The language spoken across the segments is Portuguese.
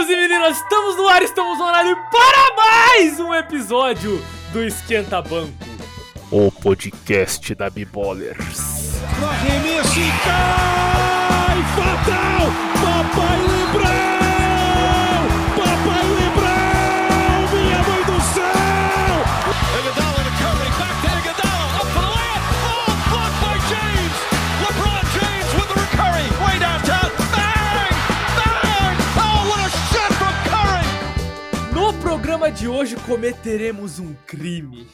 meninos e meninas, estamos no ar, estamos no horário para mais um episódio do Esquenta Banco, o podcast da Bibolers. Arremesso e cai! Fatal! Papai programa de hoje cometeremos um crime.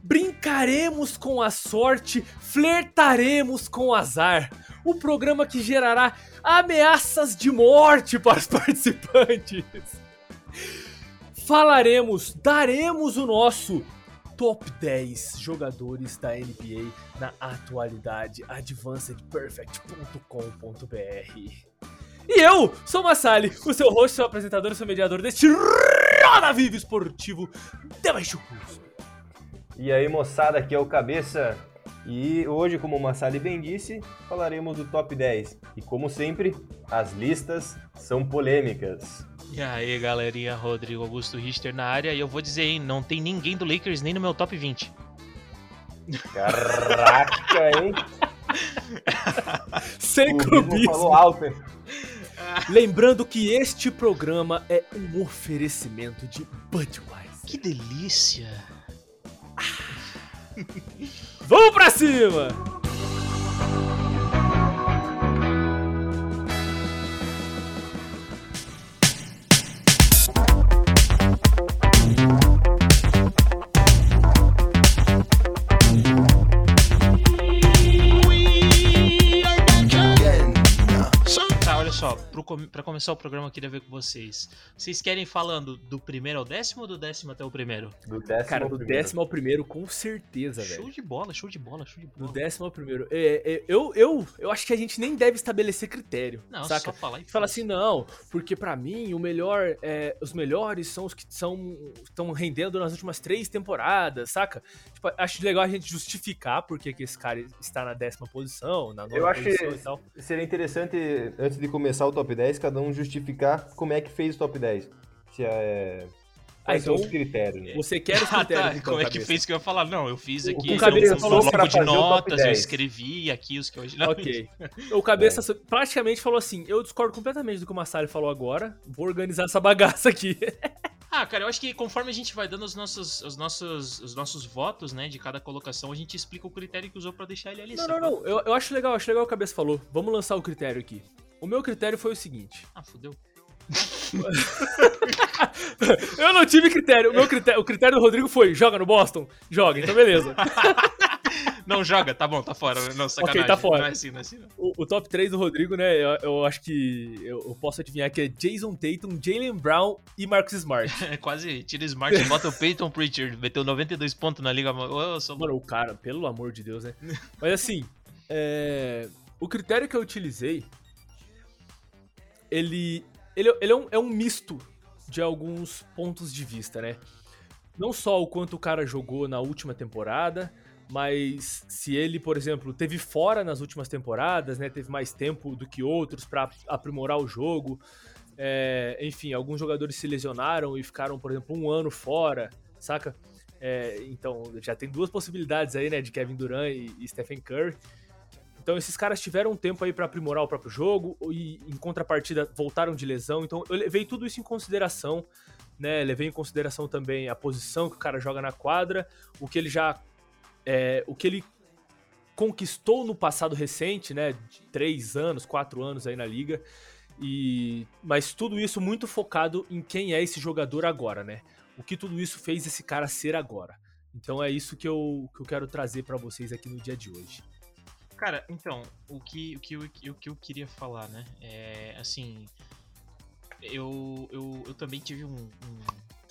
Brincaremos com a sorte, flertaremos com o azar. O programa que gerará ameaças de morte para os participantes. Falaremos, daremos o nosso top 10 jogadores da NBA na atualidade. advancedperfect.com.br. E eu sou Massali, o seu host, seu apresentador seu mediador deste Roda Vivo Esportivo de Baixo Curso. E aí, moçada, aqui é o Cabeça. E hoje, como o Massali bem disse, falaremos do top 10. E como sempre, as listas são polêmicas. E aí, galerinha, Rodrigo Augusto Richter na área. E eu vou dizer, hein, não tem ninguém do Lakers nem no meu top 20. Caraca, hein? Sem clubismo. falou alto, hein? Lembrando que este programa é um oferecimento de Budweiser. Que delícia! Vamos pra cima! Pra começar o programa eu queria ver com vocês. Vocês querem falando do primeiro ao décimo ou do décimo até o primeiro? Do décimo Cara, do primeiro. décimo ao primeiro, com certeza, Show velho. de bola, show de bola, show de Do bola. décimo ao primeiro. É, é, eu, eu, eu acho que a gente nem deve estabelecer critério, Não, saca? só falar e Fala assim, não, porque pra mim o melhor, é, os melhores são os que são estão rendendo nas últimas três temporadas, saca? Tipo, acho legal a gente justificar porque que esse cara está na décima posição, na nona Eu acho posição e tal. seria interessante, antes de começar o top 10, cada um justificar como é que fez o top 10. Se é... Ah, são então- os critérios, né? Você quer os Ah, critérios, tá. então, Como é que fez que eu ia falar? Não, eu fiz O aqui que eu, cabeça um pra bloco de fazer o top notas, eu 10. escrevi aqui os que hoje. Não, Ok. O Cabeça praticamente falou assim: eu discordo completamente do que o Massari falou agora. Vou organizar essa bagaça aqui. Ah, cara, eu acho que conforme a gente vai dando os nossos, os nossos, os nossos votos, né, de cada colocação, a gente explica o critério que usou pra deixar ele ali. Não, não, não. Eu, eu acho legal, acho legal o que o Cabeça falou. Vamos lançar o critério aqui. O meu critério foi o seguinte: Ah, fudeu. eu não tive critério. O meu critério, o critério do Rodrigo foi: joga no Boston? Joga, então beleza. Não, joga, tá bom, tá fora. Não, sacanagem. tá fora. Não é assim, não é assim. Não. O, o top 3 do Rodrigo, né? Eu, eu acho que eu, eu posso adivinhar que é Jason Tatum, Jalen Brown e Marcus Smart. É quase tira Smart e bota o Peyton Pritchard. Meteu 92 pontos na liga. Eu sou Mano, o cara, pelo amor de Deus, né? Mas assim, é, o critério que eu utilizei, ele, ele, ele é, um, é um misto de alguns pontos de vista, né? Não só o quanto o cara jogou na última temporada, mas se ele, por exemplo, teve fora nas últimas temporadas, né? Teve mais tempo do que outros pra aprimorar o jogo. É, enfim, alguns jogadores se lesionaram e ficaram, por exemplo, um ano fora, saca? É, então, já tem duas possibilidades aí, né, de Kevin Durant e, e Stephen Curry. Então, esses caras tiveram um tempo aí pra aprimorar o próprio jogo e, em contrapartida, voltaram de lesão. Então, eu levei tudo isso em consideração, né? Levei em consideração também a posição que o cara joga na quadra, o que ele já. é, o que ele conquistou no passado recente, né? De três anos, quatro anos aí na liga. E mas tudo isso muito focado em quem é esse jogador agora, né? O que tudo isso fez esse cara ser agora. Então é isso que eu, que eu quero trazer pra vocês aqui no dia de hoje. Cara, então, o que, o que, eu, o que eu queria falar, né? É, assim, eu, eu, eu também tive um, um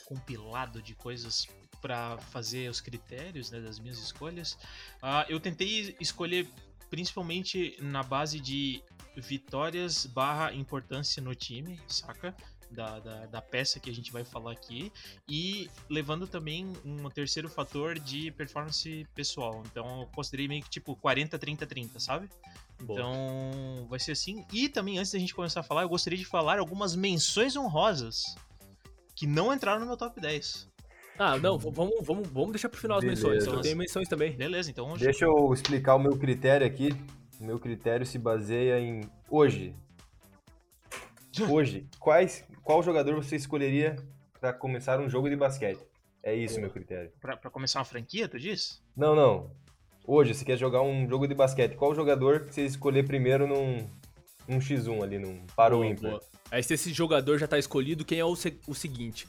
compilado de coisas pra fazer os critérios né, das minhas escolhas. Ah, eu tentei escolher principalmente na base de vitórias barra importância no time, saca? Da, da, da peça que a gente vai falar aqui. E levando também um terceiro fator de performance pessoal. Então eu considerei meio que tipo 40, 30, 30, sabe? Boa. Então vai ser assim. E também, antes da gente começar a falar, eu gostaria de falar algumas menções honrosas que não entraram no meu top 10. Ah, não, vamos, vamos, vamos deixar pro final as Beleza. menções. Eu tenho menções também. Beleza, então hoje. Deixa eu explicar o meu critério aqui. O meu critério se baseia em hoje. Hoje, quais, qual jogador você escolheria para começar um jogo de basquete? É isso meu critério. Pra, pra começar uma franquia, tu diz? Não, não. Hoje, você quer jogar um jogo de basquete. Qual jogador que você escolher primeiro num, num X1 ali, num para o ímpar? Aí se esse jogador já tá escolhido, quem é o, se- o seguinte?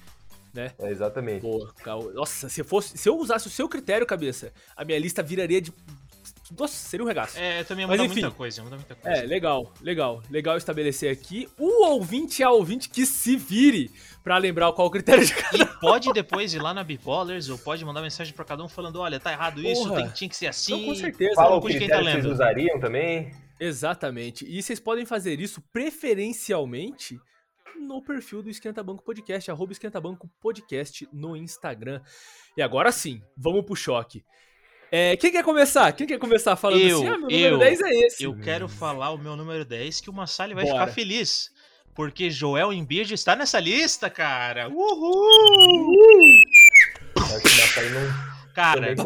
É, exatamente. Boa, Cal- Nossa, se, fosse, se eu usasse o seu critério, cabeça, a minha lista viraria de. Nossa, seria um regaço. É, também Mas muda enfim. muita coisa, muda muita coisa. É, legal, legal. Legal estabelecer aqui. O ouvinte é ouvinte que se vire pra lembrar qual o critério de cada. E pode depois ir lá na Bipolers ou pode mandar mensagem pra cada um falando: olha, tá errado isso, Porra. tem, tinha que ser assim. Então, com certeza. Fala o quem critério tá que vocês usariam também. Exatamente. E vocês podem fazer isso preferencialmente no perfil do Esquenta Banco Podcast, arroba Esquenta Banco Podcast no Instagram. E agora sim, vamos pro choque. É, quem quer começar? Quem quer começar falando Eu, assim? Ah, meu eu, número 10 é esse. Eu quero falar o meu número 10, que o Massali vai Bora. ficar feliz. Porque Joel Embiid está nessa lista, cara. Uhul! Acho que o Matai não Cara,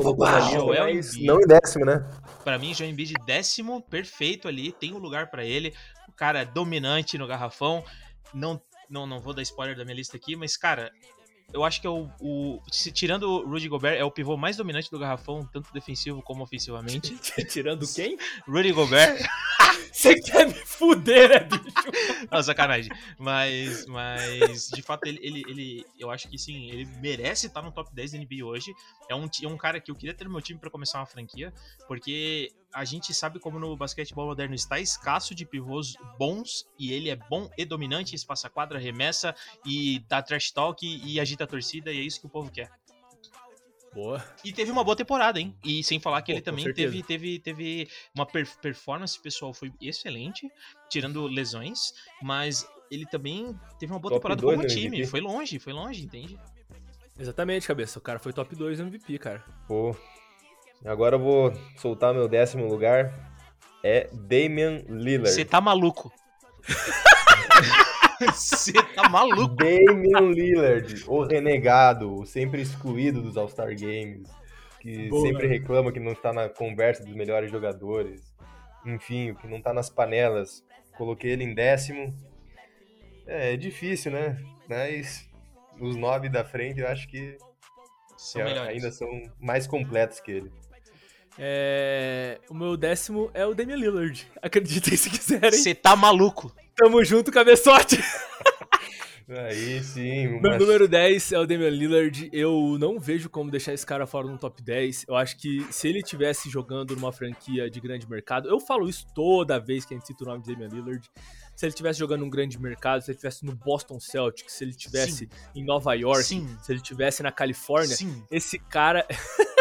Joel Embiid. não em décimo, né? Pra mim, Joel Embiid décimo, perfeito ali, tem um lugar pra ele. O cara é dominante no garrafão. Não, não, não vou dar spoiler da minha lista aqui, mas, cara, eu acho que é o, o- se- tirando o Rudy Gobert, é o pivô mais dominante do garrafão, tanto defensivo como ofensivamente. Tirando quem? Rudy Gobert, Você quer me fuder, né, bicho? não, sacanagem. Mas, mas de fato, ele, ele, ele- eu acho que sim, ele merece estar no top 10 da NBA hoje. É um, é um cara que eu queria ter no meu time pra começar uma franquia, porque a gente sabe como no basquetebol moderno está escasso de pivôs bons, e ele é bom e dominante, espaça quadra, remessa e dá trash talk e agita a torcida, e é isso que o povo quer. Boa. E teve uma boa temporada, hein? E sem falar que Pô, ele também teve, teve, teve uma per- performance pessoal foi excelente, tirando lesões, mas ele também teve uma boa Top temporada como time. MVP. Foi longe, foi longe, entende? Exatamente, cabeça. O cara foi top 2 no MVP, cara. Pô. Agora eu vou soltar meu décimo lugar. É Damian Lillard. Você tá maluco. Você tá maluco. Damian Lillard, o renegado, o sempre excluído dos All-Star Games, que Boa. sempre reclama que não está na conversa dos melhores jogadores. Enfim, o que não tá nas panelas. Coloquei ele em décimo. É, é difícil, né? Mas os nove da frente eu acho que São melhores. ainda são mais completos que ele. É... O meu décimo é o Damian Lillard. Acreditem se quiserem. Você tá maluco. Tamo junto, cabeçote. Aí sim, Meu mas- número 10 é o Damian Lillard. Eu não vejo como deixar esse cara fora no top 10. Eu acho que se ele tivesse jogando numa franquia de grande mercado, eu falo isso toda vez que a gente cita o nome de Damian Lillard. Se ele tivesse jogando num grande mercado, se ele tivesse no Boston Celtics, se ele tivesse em Nova York, Sim. se ele tivesse na Califórnia, Sim. esse cara.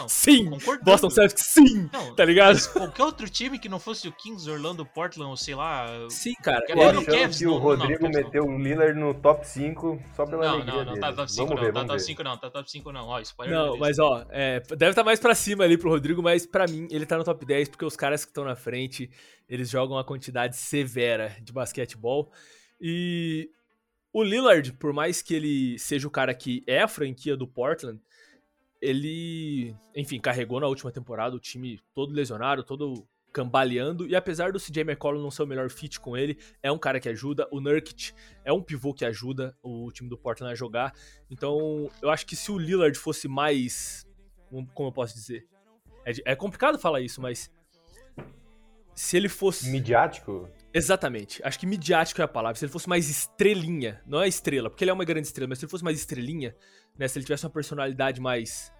Não, Sim! Boston Celtics, sim! Não, Tá ligado? qualquer outro time que não fosse o Kings, Orlando, Portland, ou sei lá. Sim, cara. Quer É, Cavs, que o não, não, Rodrigo não. meteu o Lillard no top 5 só pela Não, alegria não, não dele. tá top 5 vamos não, ver, tá top ver. 5 não, tá top 5 não. Ó, spoiler Não, mas ó, é, deve estar mais pra cima ali pro Rodrigo, mas pra mim ele tá no top 10 porque os caras que estão na frente, eles jogam uma quantidade severa de basquetebol. E o Lillard, por mais que ele seja o cara que é a franquia do Portland, ele, enfim, carregou na última temporada o time todo lesionado, todo cambaleando, e apesar do CJ McCollum não ser o melhor fit com ele, é um cara que ajuda, o Nurkic é um pivô que ajuda o time do Portland a jogar, então eu acho que se o Lillard fosse mais, como eu posso dizer, é, é complicado falar isso, mas se ele fosse... Midiático? Exatamente. Acho que midiático é a palavra. Se ele fosse mais estrelinha, não é estrela, porque ele é uma grande estrela, mas se ele fosse mais estrelinha, né? Se ele tivesse uma personalidade mais.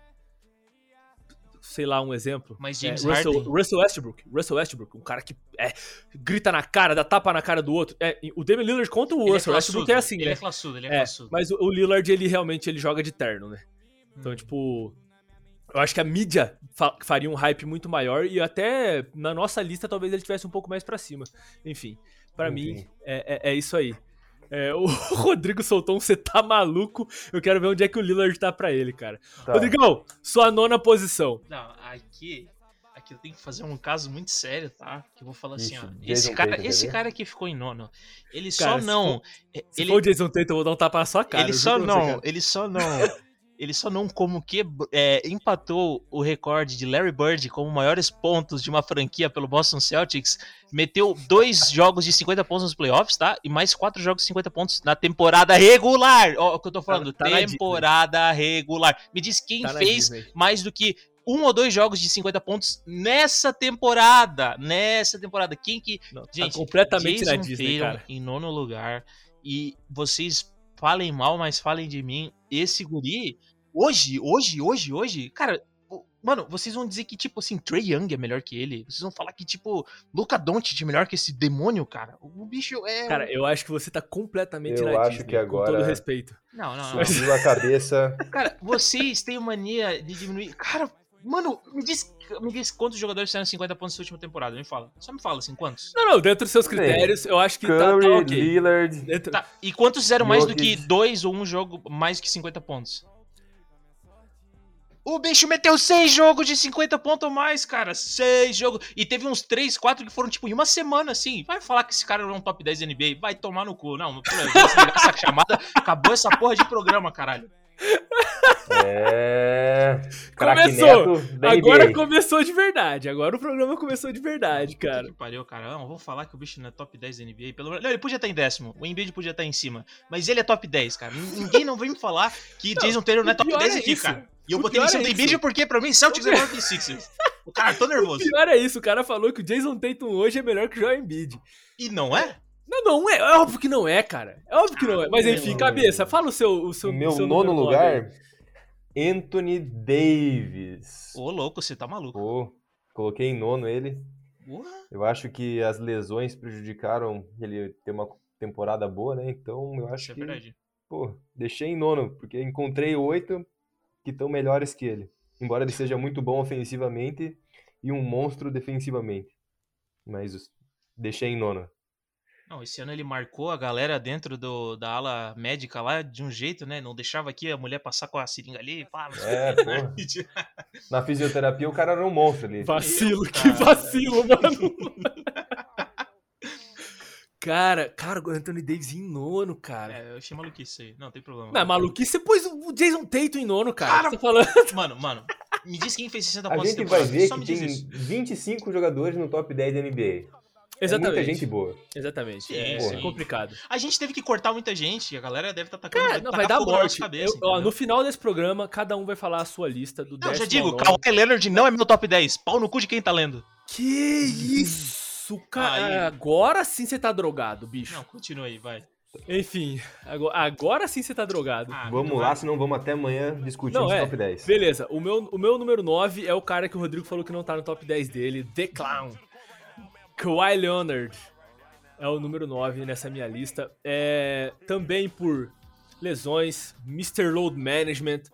Sei lá, um exemplo. Mas é, James Russell, Harden. Russell Westbrook. Russell Westbrook, um cara que é, grita na cara, dá tapa na cara do outro. É, o Damian Lillard contra o Ele é Russell Westbrook classudo, é assim, Ele né? é classudo, ele é, É, classudo. mas o, o Lillard, ele realmente ele joga de terno, né? Então, Hum. tipo. Eu acho que a mídia fa- faria um hype muito maior e até na nossa lista talvez ele tivesse um pouco mais pra cima. Enfim, pra Enfim. mim é, é- é isso aí. É, o Rodrigo soltou um você tá maluco. Eu quero ver onde é que o Lillard tá pra ele, cara. Tá. Rodrigão, sua nona posição. Não, aqui. Aqui eu tenho que fazer um caso muito sério, tá? Que eu vou falar assim, Ixi, ó. Jason Esse cara, Tatum, esse cara que ficou em nono, ele Cara, só se não. é, Se ele, for o Jason Tatum, eu vou dar um tapa na sua cara. ele só você, não, cara. ele só não. Ele só não como que é, empatou o recorde de Larry Bird como maiores pontos de uma franquia pelo Boston Celtics. Meteu dois jogos de 50 pontos nos playoffs, tá? E mais quatro jogos de 50 pontos na temporada regular. Ó, o que eu tô falando, tá na temporada regular. Me diz quem Tá fez mais do que um ou dois jogos de 50 pontos nessa temporada. Nessa temporada. Quem que. Não, tá Gente, completamente na Disney, cara. em nono lugar. E vocês falem mal, mas falem de mim. Esse guri, hoje, hoje, hoje, hoje, cara. Mano, vocês vão dizer que, tipo assim, Trey Young é melhor que ele. Vocês vão falar que, tipo, Luca Doncic é melhor que esse demônio, cara. O bicho é. Cara, eu acho que você tá completamente Eu na acho Disney, que agora- com todo respeito. Não, não, não. Subiu a cabeça. Cara, vocês têm mania de diminuir. Cara, mano, me diz, me diz quantos jogadores fizeram 50 pontos nessa última temporada. Me fala. Só me fala, assim, quantos? Não, não, dentro dos seus critérios, eu acho que tá, tá Curry, ok. Lillard. Dentro- Tá, e quantos fizeram mais do que dois ou um jogo mais que 50 pontos? O bicho meteu seis jogos de 50 pontos ou mais, cara. Seis jogos. E teve uns três, quatro que foram, tipo, em uma semana, assim. Vai falar que esse cara não é um top 10 da NBA. Vai tomar no cu. Não, desligar essa chamada. Acabou essa porra de programa, caralho. É. Começou! Agora NBA. começou de verdade. Agora o programa começou de verdade, Puta cara. que pariu, cara. Não, vamos falar que o bicho não é top 10 da NBA. Pelo... Não, ele podia estar em décimo. O Embiid podia estar em cima. Mas ele é top 10, cara. Ninguém não vem me falar que Jason Taylor não é o top pior 10 é aqui, isso. cara. E eu O botei em cima é do. Embiid porque pra mim Celtics é melhor que Sixers. O cara, tô O nervoso. pior é isso, o cara falou que o Jason Tatum hoje é melhor que o Joel Embiid. E não é? Não, não é, é óbvio que não é, cara. É óbvio que não é. Mas enfim, Meu- cabeça, fala o seu, o seu, meu o seu nono lugar, Anthony Davis. Ô, louco, você tá maluco. Pô, coloquei em nono ele. Porra. Eu acho que as lesões prejudicaram ele ter uma temporada boa, né? Então eu Isso acho é que, verdade. pô, deixei em nono, porque encontrei oito que estão melhores que ele. Embora ele seja muito bom ofensivamente e um monstro defensivamente. Mas deixei em nono. Não, esse ano ele marcou a galera dentro do, da ala médica lá de um jeito, né? Não deixava aqui a mulher passar com a seringa ali. Pá, É, quê. porra. Na fisioterapia o cara era um monstro ali. Vacilo, Meu, que cara. vacilo, mano. Cara, cara, o Anthony Davis em nono, cara. É, eu achei maluquice isso aí. Não, tem problema. Não, é maluquice, você pôs o Jason Tatum em nono, cara. Cara, Você falando... Mano, mano, me diz quem fez 60 A pontos gente essa vai ver Só que tem isso. 25 jogadores no top 10 da NBA. É Exatamente. muita gente boa. Exatamente. É, sim. é complicado. A gente teve que cortar muita gente. A galera deve estar tá atacando. Cara, não, vai dar morte. Cabeça, Eu- ó, no final desse programa, cada um vai falar a sua lista do Não, já décimo digo. Kawhi Leonard não é meu top 10. Pau no cu de quem tá lendo. Que isso, cara. Aí. Agora sim você tá drogado, bicho. Não, continua aí, vai. Enfim, agora, agora sim você tá drogado. Ah, Vamos lá, vai. senão vamos até amanhã discutindo Não, os é. top 10. Beleza, o meu, o meu número 9 é o cara que o Rodrigo falou que não tá no top 10 dele, The Clown. Kawhi Leonard é o número 9 nessa minha lista. É, também por lesões, Mr. Load Management.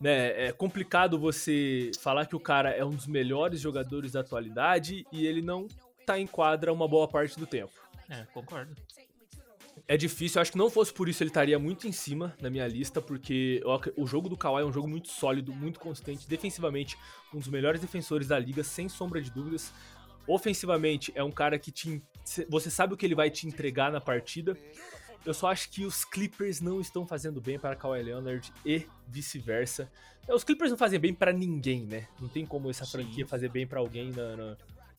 Né, é complicado você falar que o cara é um dos melhores jogadores da atualidade e ele não tá em quadra uma boa parte do tempo. É, concordo. É difícil, eu acho que não fosse por isso ele estaria muito em cima na minha lista, porque o jogo do Kawhi é um jogo muito sólido, muito consistente, defensivamente um dos melhores defensores da liga, sem sombra de dúvidas. Ofensivamente é um cara que te, você sabe o que ele vai te entregar na partida. Eu só acho que os Clippers não estão fazendo bem para Kawhi Leonard e vice-versa. É, Os Clippers não fazem bem para ninguém, né? Não tem como essa Sim. franquia fazer bem para alguém na- na-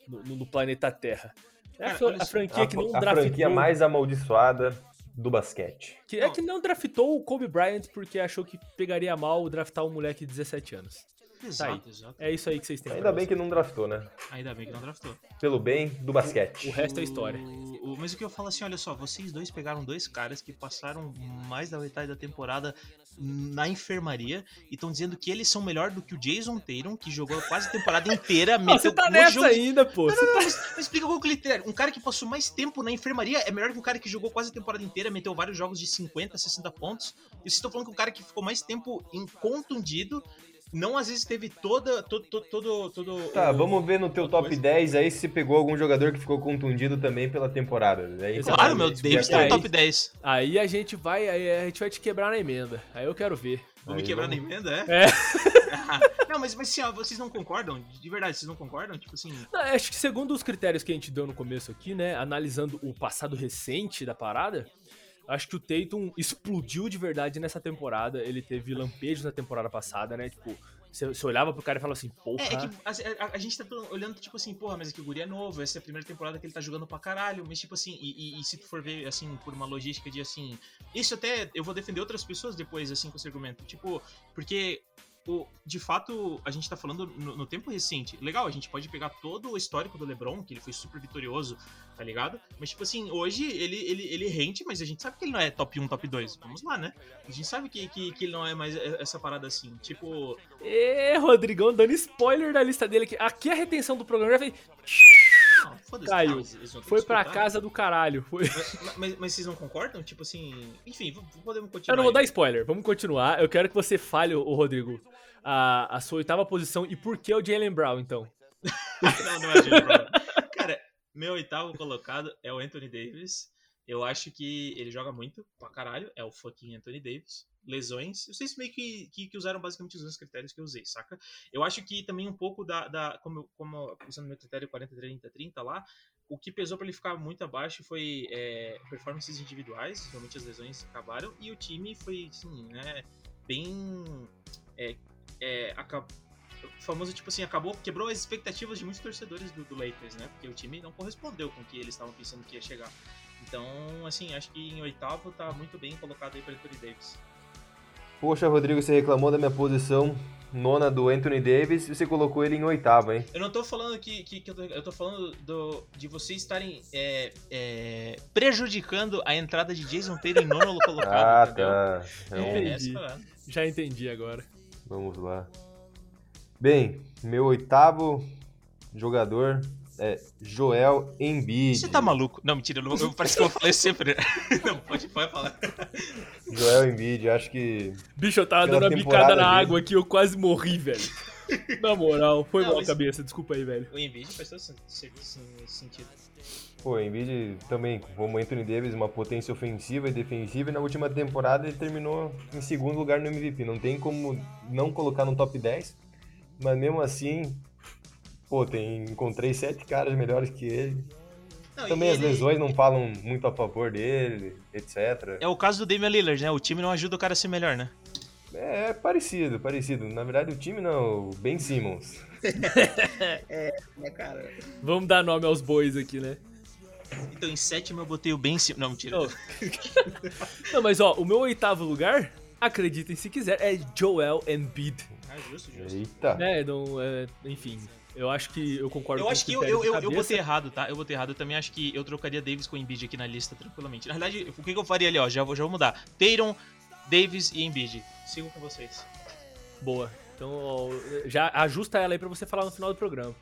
no, no planeta Terra. É a, Cara, a franquia a, que não a draftou. franquia mais amaldiçoada do basquete. Que é que não draftou o Kobe Bryant porque achou que pegaria mal draftar um moleque de 17 anos. Exato, exato. É isso aí que vocês têm. Ainda bem você. que não draftou, né? Ainda bem que não draftou. Pelo bem do basquete. O resto é história. O- o- mas o que eu falo assim, olha só, vocês dois pegaram dois caras que passaram mais da metade da temporada na enfermaria e estão dizendo que eles são melhor do que o Jason Tatum, que jogou quase a temporada inteira, Ah, você meteu tá nessa jogos- ainda, pô. Não, não, não, mas, mas explica qual que é o critério. Um cara que passou mais tempo na enfermaria é melhor que um cara que jogou quase a temporada inteira, meteu vários jogos de 50, 60 pontos. E vocês estão falando que o cara que ficou mais tempo em contundido não às vezes teve toda. Todo. todo, todo, todo Tá, o- vamos ver no teu top coisa. 10 aí se você pegou algum jogador que ficou contundido também pela temporada. Aí. Claro, meu. Davis tá aí? no top 10. Aí a gente vai, aí a gente vai te quebrar na emenda. Aí eu quero ver. Vou me quebrar vamos- na emenda, é? É. não, mas, mas assim, ó, vocês não concordam? De verdade, vocês não concordam? Tipo assim. Não, acho que segundo os critérios que a gente deu no começo aqui, né, analisando o passado recente da parada, acho que o Tatum explodiu de verdade nessa temporada. Ele teve lampejos na temporada passada, né? Tipo, você olhava pro cara e falava assim, porra. É, é que a, a- a gente tá olhando, tipo assim, porra, mas é que o Guri é novo, essa é a primeira temporada que ele tá jogando pra caralho, mas tipo assim, e, e- e se tu for ver, assim, por uma logística de assim. Isso até eu vou defender outras pessoas depois, assim, com esse argumento. Tipo, porque. O, de fato, a gente tá falando no, no tempo recente. Legal, a gente pode pegar todo o histórico do LeBron, que ele foi super vitorioso, tá ligado? Mas, tipo assim, hoje ele, ele, ele rende, mas a gente sabe que ele não é top 1, top 2. Vamos lá, né? A gente sabe que, que, que ele não é mais essa parada assim. Tipo, Ê, Rodrigão dando spoiler da lista dele aqui. Aqui a retenção do programa já fez. Não, foda-se. Caiu. não, ter Foi pra casa do caralho. Foi. Mas, mas- mas vocês não concordam? Tipo assim. Enfim, podemos continuar. Eu não vou dar aí. spoiler, vamos continuar. Eu quero que você fale, ô Rodrigo, a, a sua oitava posição e por que o Jalen Brown, então. não, não é Jalen Brown. Cara, meu oitavo colocado é o Anthony Davis. Eu acho que ele joga muito pra caralho. É o fucking Anthony Davis. Lesões. Vocês meio que, que, que usaram basicamente os mesmos critérios que eu usei, saca? Eu acho que também um pouco da. da como, eu- como usando meu critério 40, 30, 30 lá, o que pesou pra ele ficar muito abaixo foi é, performances individuais. Realmente as lesões acabaram. E o time foi, assim, né? Bem. É, é, aca- o famoso, tipo assim, acabou, quebrou as expectativas de muitos torcedores do, do Lakers, né? Porque o time não correspondeu com o que eles estavam pensando que ia chegar. Então, assim, acho que em oitavo tá muito bem colocado aí para Anthony Davis. Poxa, Rodrigo, você reclamou da minha posição nona do Anthony Davis e você colocou ele em oitavo, hein? Eu não tô falando que, que, que eu, tô, eu tô falando do, de vocês estarem é, é, prejudicando a entrada de Jason Tatum em nono colocado, Ah, entendeu? tá. É, Entendi. essa parada. Já entendi agora. vamos lá. Bem, meu oitavo jogador é Joel Embiid. Você tá maluco? Não, mentira, eu, não- eu- parece que eu falei sempre. não, pode, pode falar. Joel Embiid, acho que Bicho, eu tava dando uma bicada na dele. água aqui, eu quase morri, velho. Na moral, foi Não, mal a mas- cabeça, desculpa aí, velho. O Embiid faz todo sen- sen- sen- sentido. Pô, o Embiid também, como Anthony Davis, uma potência ofensiva e defensiva, e na última temporada ele terminou em segundo lugar no MVP. Não tem como não colocar no top 10, mas mesmo assim, pô, tem, encontrei sete caras melhores que ele. Não, Também as ele- lesões não falam muito a favor dele, etc. É o caso do Damian Lillard, né? O time não ajuda o cara a ser melhor, né? É parecido, parecido. Na verdade, o time não, o Ben Simmons. É, cara. Vamos dar nome aos bois aqui, né? Então, em sétimo eu botei o Ben Simmons. Não, mentira. Não. Não, mas ó, o meu oitavo lugar, acreditem se quiser, é Joel Embiid. Ah, justo, justo. Eita. Né, não, é, enfim, eu acho que eu concordo Eu com acho que eu, eu, eu, eu cabeça. botei errado, tá? Eu botei errado. Eu também acho que eu trocaria Davis com o Embiid aqui na lista tranquilamente. Na verdade, o que, que eu faria ali, ó? Já vou, já vou mudar. Tatum, Davis e Embiid. Sigo com vocês. Boa. Então, ó, já ajusta ela aí pra você falar no final do programa.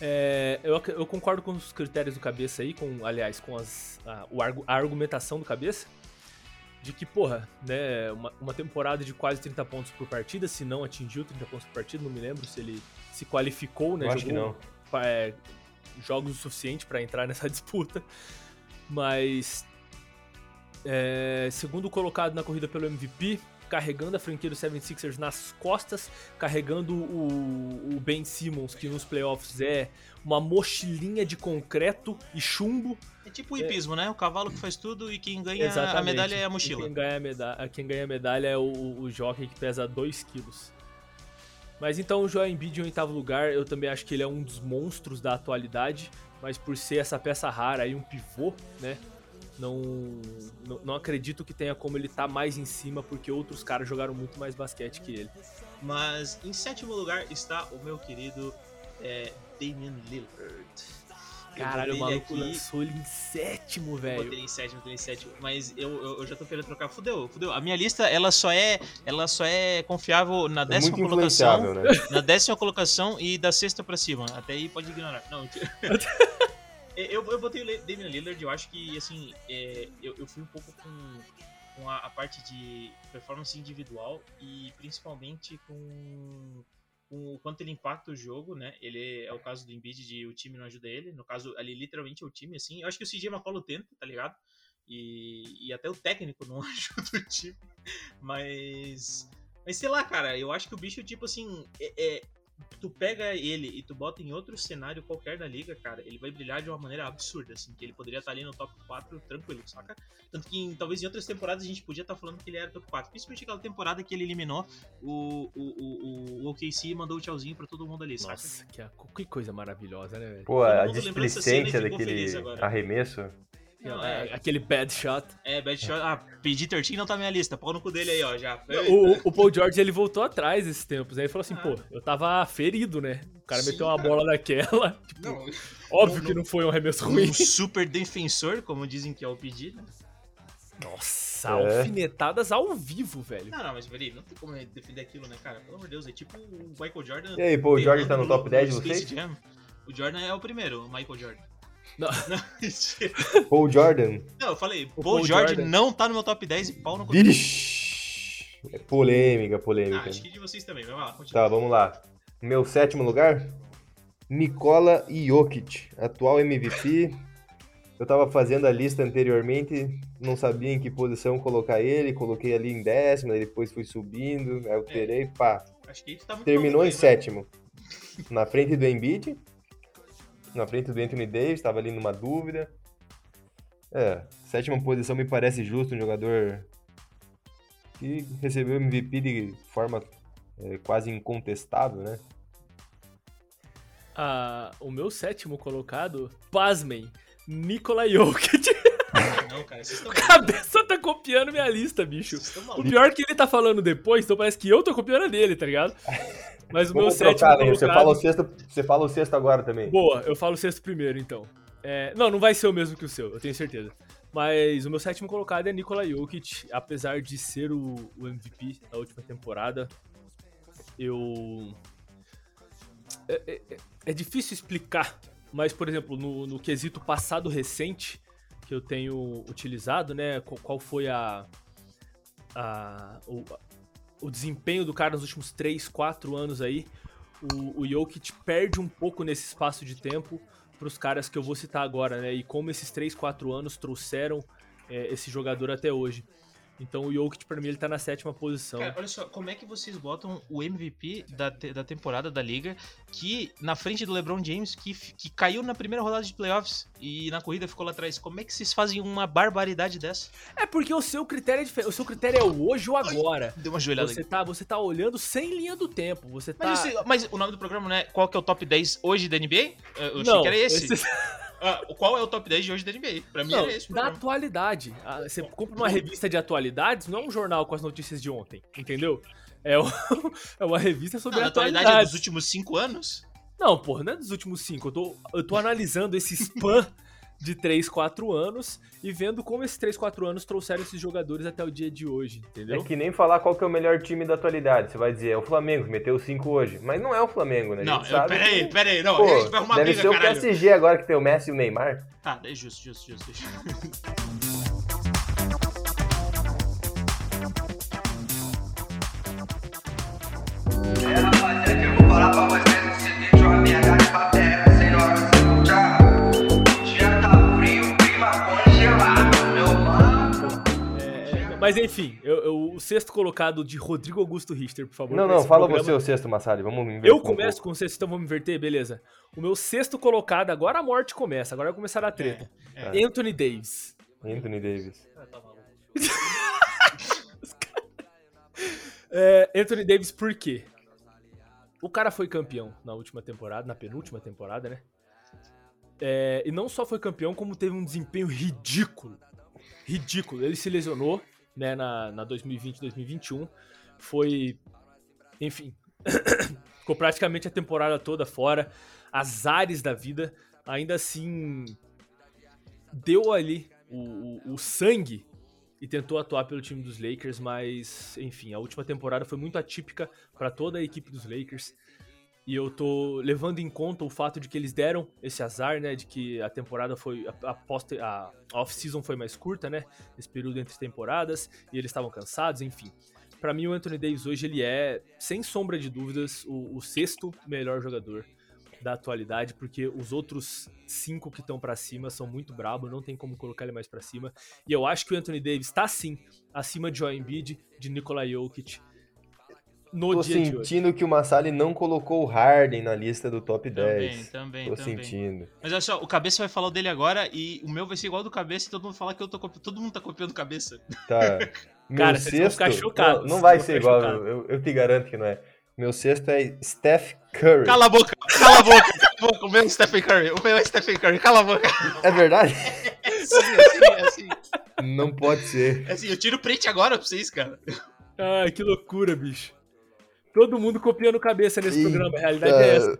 É, eu, eu concordo com os critérios do cabeça aí, com, aliás, com as, a, a argumentação do cabeça. De que, porra, né, uma, uma temporada de quase 30 pontos por partida, se não atingiu 30 pontos por partida, não me lembro se ele se qualificou, né? Eu acho que não. é, jogos o suficiente pra entrar nessa disputa. Mas é, segundo colocado na corrida pelo MVP, carregando a franquia do 76ers nas costas, carregando o, o Ben Simmons, que nos playoffs é uma mochilinha de concreto e chumbo. É tipo o hipismo, né? O cavalo que faz tudo e quem ganha a Exatamente. medalha é a E mochila. Quem ganha a medalha, quem ganha a medalha é o, o jockey que pesa 2 quilos. Mas então o Joel Embiid em oitavo lugar, eu também acho que ele é um dos monstros da atualidade, mas por ser essa peça rara aí, um pivô, né? Não, não, não acredito que tenha como ele estar mais em cima, porque outros caras jogaram muito mais basquete que ele. Mas em sétimo lugar está o meu querido é, Damian Lillard. Eu Caralho, o maluco aqui- lançou ele em sétimo, Eu velho. botei em sétimo, botei em sétimo, mas eu, eu, eu já tô querendo trocar. Fudeu, fudeu. A minha lista, ela só é, ela só é confiável na É décima muito colocação. né? Na décima colocação e da sexta pra cima. Até aí pode ignorar. Não, eu, eu botei o Damian Lillard, eu acho que, assim, é, eu, eu fui um pouco com, com a, a parte de performance individual e principalmente com, com o quanto ele impacta o jogo, né? Ele é o caso do Embiid de o time não ajuda ele, no caso ali literalmente é o time assim. Eu acho que o CJ McCollum tenta, tá ligado? E, e até o técnico não ajuda o time, mas mas sei lá, cara, eu acho que o bicho tipo assim, é, é tu pega ele e tu bota em outro cenário qualquer da liga, cara, ele vai brilhar de uma maneira absurda, assim, que ele poderia estar ali no top 4 tranquilo, saca? Tanto que em, talvez em outras temporadas a gente podia estar falando que ele era top 4, principalmente aquela temporada que ele eliminou o, o, o, o OKC e mandou o tchauzinho pra todo mundo ali, saca? Nossa, que, que coisa maravilhosa, né, velho? Pô, a displicência daquele arremesso. Não, É, é, Aquele bad shot. é, bad shot. Ah, PG-13 não tá na minha lista, pau no cu dele aí, ó, já. O, o Paul George, ele voltou atrás esses tempos, né? Ele falou assim, pô, eu tava ferido, né? O cara Sim, meteu uma cara. bola daquela. Tipo, Não, óbvio não- que não foi um arremesso ruim. um super defensor, como dizem que é o PG, né? Nossa, É. alfinetadas ao vivo, velho. Não, não, mas peraí, não tem como defender aquilo, né, cara? Pelo amor de Deus, é tipo o Michael Jordan. E aí, pô, o Jordan tá no top 10 de vocês? Jam. O Jordan é o primeiro, o Michael Jordan. Não. Paul Jordan. não, eu falei, Paul, Paul George Jordan. não tá no meu top 10 e pau no. Vixe! É polêmica, Ah, polêmica. acho que de vocês também, vai lá, continua. Tá, vamos lá. Meu sétimo lugar, Nikola Jokic, atual MVP. Eu tava fazendo a lista anteriormente, não sabia em que posição colocar ele, coloquei ali em décima, aí depois fui subindo, aí alterei, pá. Acho que tu tá muito Terminou em né? sétimo. Na frente do Embiid, na frente do Anthony Davis, tava ali numa dúvida. É, sétima posição me parece justo, um jogador que recebeu MVP de forma é, quase incontestável, né? Ah, o meu sétimo colocado, pasmem, Nikola Jokic. Não, cara, vocês estão A cabeça tá copiando minha lista, bicho. O pior é que ele tá falando depois, então parece que eu tô copiando a dele, tá ligado? Mas o meu sétimo trocar, né? Você fala, o sexto, você fala o sexto agora também. Boa, eu falo o sexto primeiro, então. É, não, não vai ser o mesmo que o seu, eu tenho certeza. Mas o meu sétimo colocado é Nikola Jokic, apesar de ser o, o MVP da última temporada. Eu. É, é- é- é difícil explicar, mas, por exemplo, no, no quesito passado recente que eu tenho utilizado, né? Qual, foi a. a o, o desempenho do cara nos últimos 3, 4 anos aí, o, o Jokic perde um pouco nesse espaço de tempo para os caras que eu vou citar agora, né? E como esses 3, 4 anos trouxeram é, esse jogador até hoje. Então o Jokic, pra mim, ele tá na sétima posição. Cara, olha só, como é que vocês botam o MVP da, te- da temporada da liga que na frente do LeBron James, que, que caiu na primeira rodada de playoffs e na corrida ficou lá atrás? Como é que vocês fazem uma barbaridade dessa? É porque o seu critério é diferente. O seu critério é o hoje ou agora. Deu uma joelhada Você aqui. tá, você tá olhando sem linha do tempo. Você tá. Mas, mas o nome do programa não é qual que é o top 10 hoje da NBA? Eu achei não, que era esse. esse- Ah, qual é o top 10 de hoje da NBA? Pra mim Não, era esse. programa. atualidade. Ah, Você compra uma revista de atualidades, não é um jornal com as notícias de ontem, entendeu? É, é uma revista sobre Não, a a atualidade atualidade. é dos últimos 5 anos? Não, porra, não é dos últimos cinco. Eu tô, eu tô analisando esse span de 3, 4 anos e vendo como esses 3, 4 anos trouxeram esses jogadores até o dia de hoje, entendeu? É que nem falar qual que é o melhor time da atualidade. Você vai dizer, é o Flamengo, que meteu 5 hoje. Mas não é o Flamengo, né? Não, sabe peraí, que- peraí, não, Pô, a gente vai arrumar deve briga, ser o caralho. PSG agora que tem o Messi e o Neymar. Tá, é justo, justo, justo. justo. mas enfim, eu- eu- o sexto colocado de Rodrigo Augusto Richter, por favor. Não, não, fala programa. você o sexto, Massari. Vamos inverter Eu um começo pouco. com o sexto, então vamos inverter, beleza. O meu sexto colocado, agora a morte começa, agora vai começar a treta. É, Anthony Davis. Anthony Davis. É, Anthony Davis por quê? O cara foi campeão na última temporada, na penúltima temporada, né? É, e não só foi campeão, como teve um desempenho ridículo. Ridículo. Ele se lesionou, né, na, na 2020-2021. Foi. Enfim. ficou praticamente a temporada toda fora. Azares da vida. Ainda assim. Deu ali o, o- o sangue e tentou atuar pelo time dos Lakers, mas enfim, a última temporada foi muito atípica para toda a equipe dos Lakers. E eu tô levando em conta o fato de que eles deram esse azar, né? De que a temporada foi. A, a, a off-season foi mais curta, né? Esse período entre temporadas. E eles estavam cansados, enfim. Pra mim, o Anthony Davis hoje ele é, sem sombra de dúvidas, o, o sexto melhor jogador da atualidade, porque os outros cinco que estão pra cima são muito brabos, não tem como colocar ele mais pra cima. E eu acho que o Anthony Davis tá sim acima de Joel Embiid, de Nikola Jokic no Tô dia de hoje. sentindo que o Massali não colocou o Harden na lista do top Também, 10. também, Tô também. sentindo. Mas olha só, o Cabeça vai falar o dele agora e o meu vai ser igual ao do Cabeça e todo mundo fala que eu tô copiando. Todo mundo tá copiando Cabeça. Tá. Meu Cara, vocês vão ficar chocados, Não, não vai ser igual, eu, eu te garanto que não é. Meu sexto é Steph Curry. Cala a boca, cala a boca, cala a boca. O meu é Stephen Curry, o meu é Stephen Curry, cala a boca. É verdade? É assim, é assim, é assim. não pode ser. É assim, eu tiro print agora pra vocês, cara. Ai, que loucura, bicho. Todo mundo copiando cabeça nesse Eita. programa, a realidade é essa.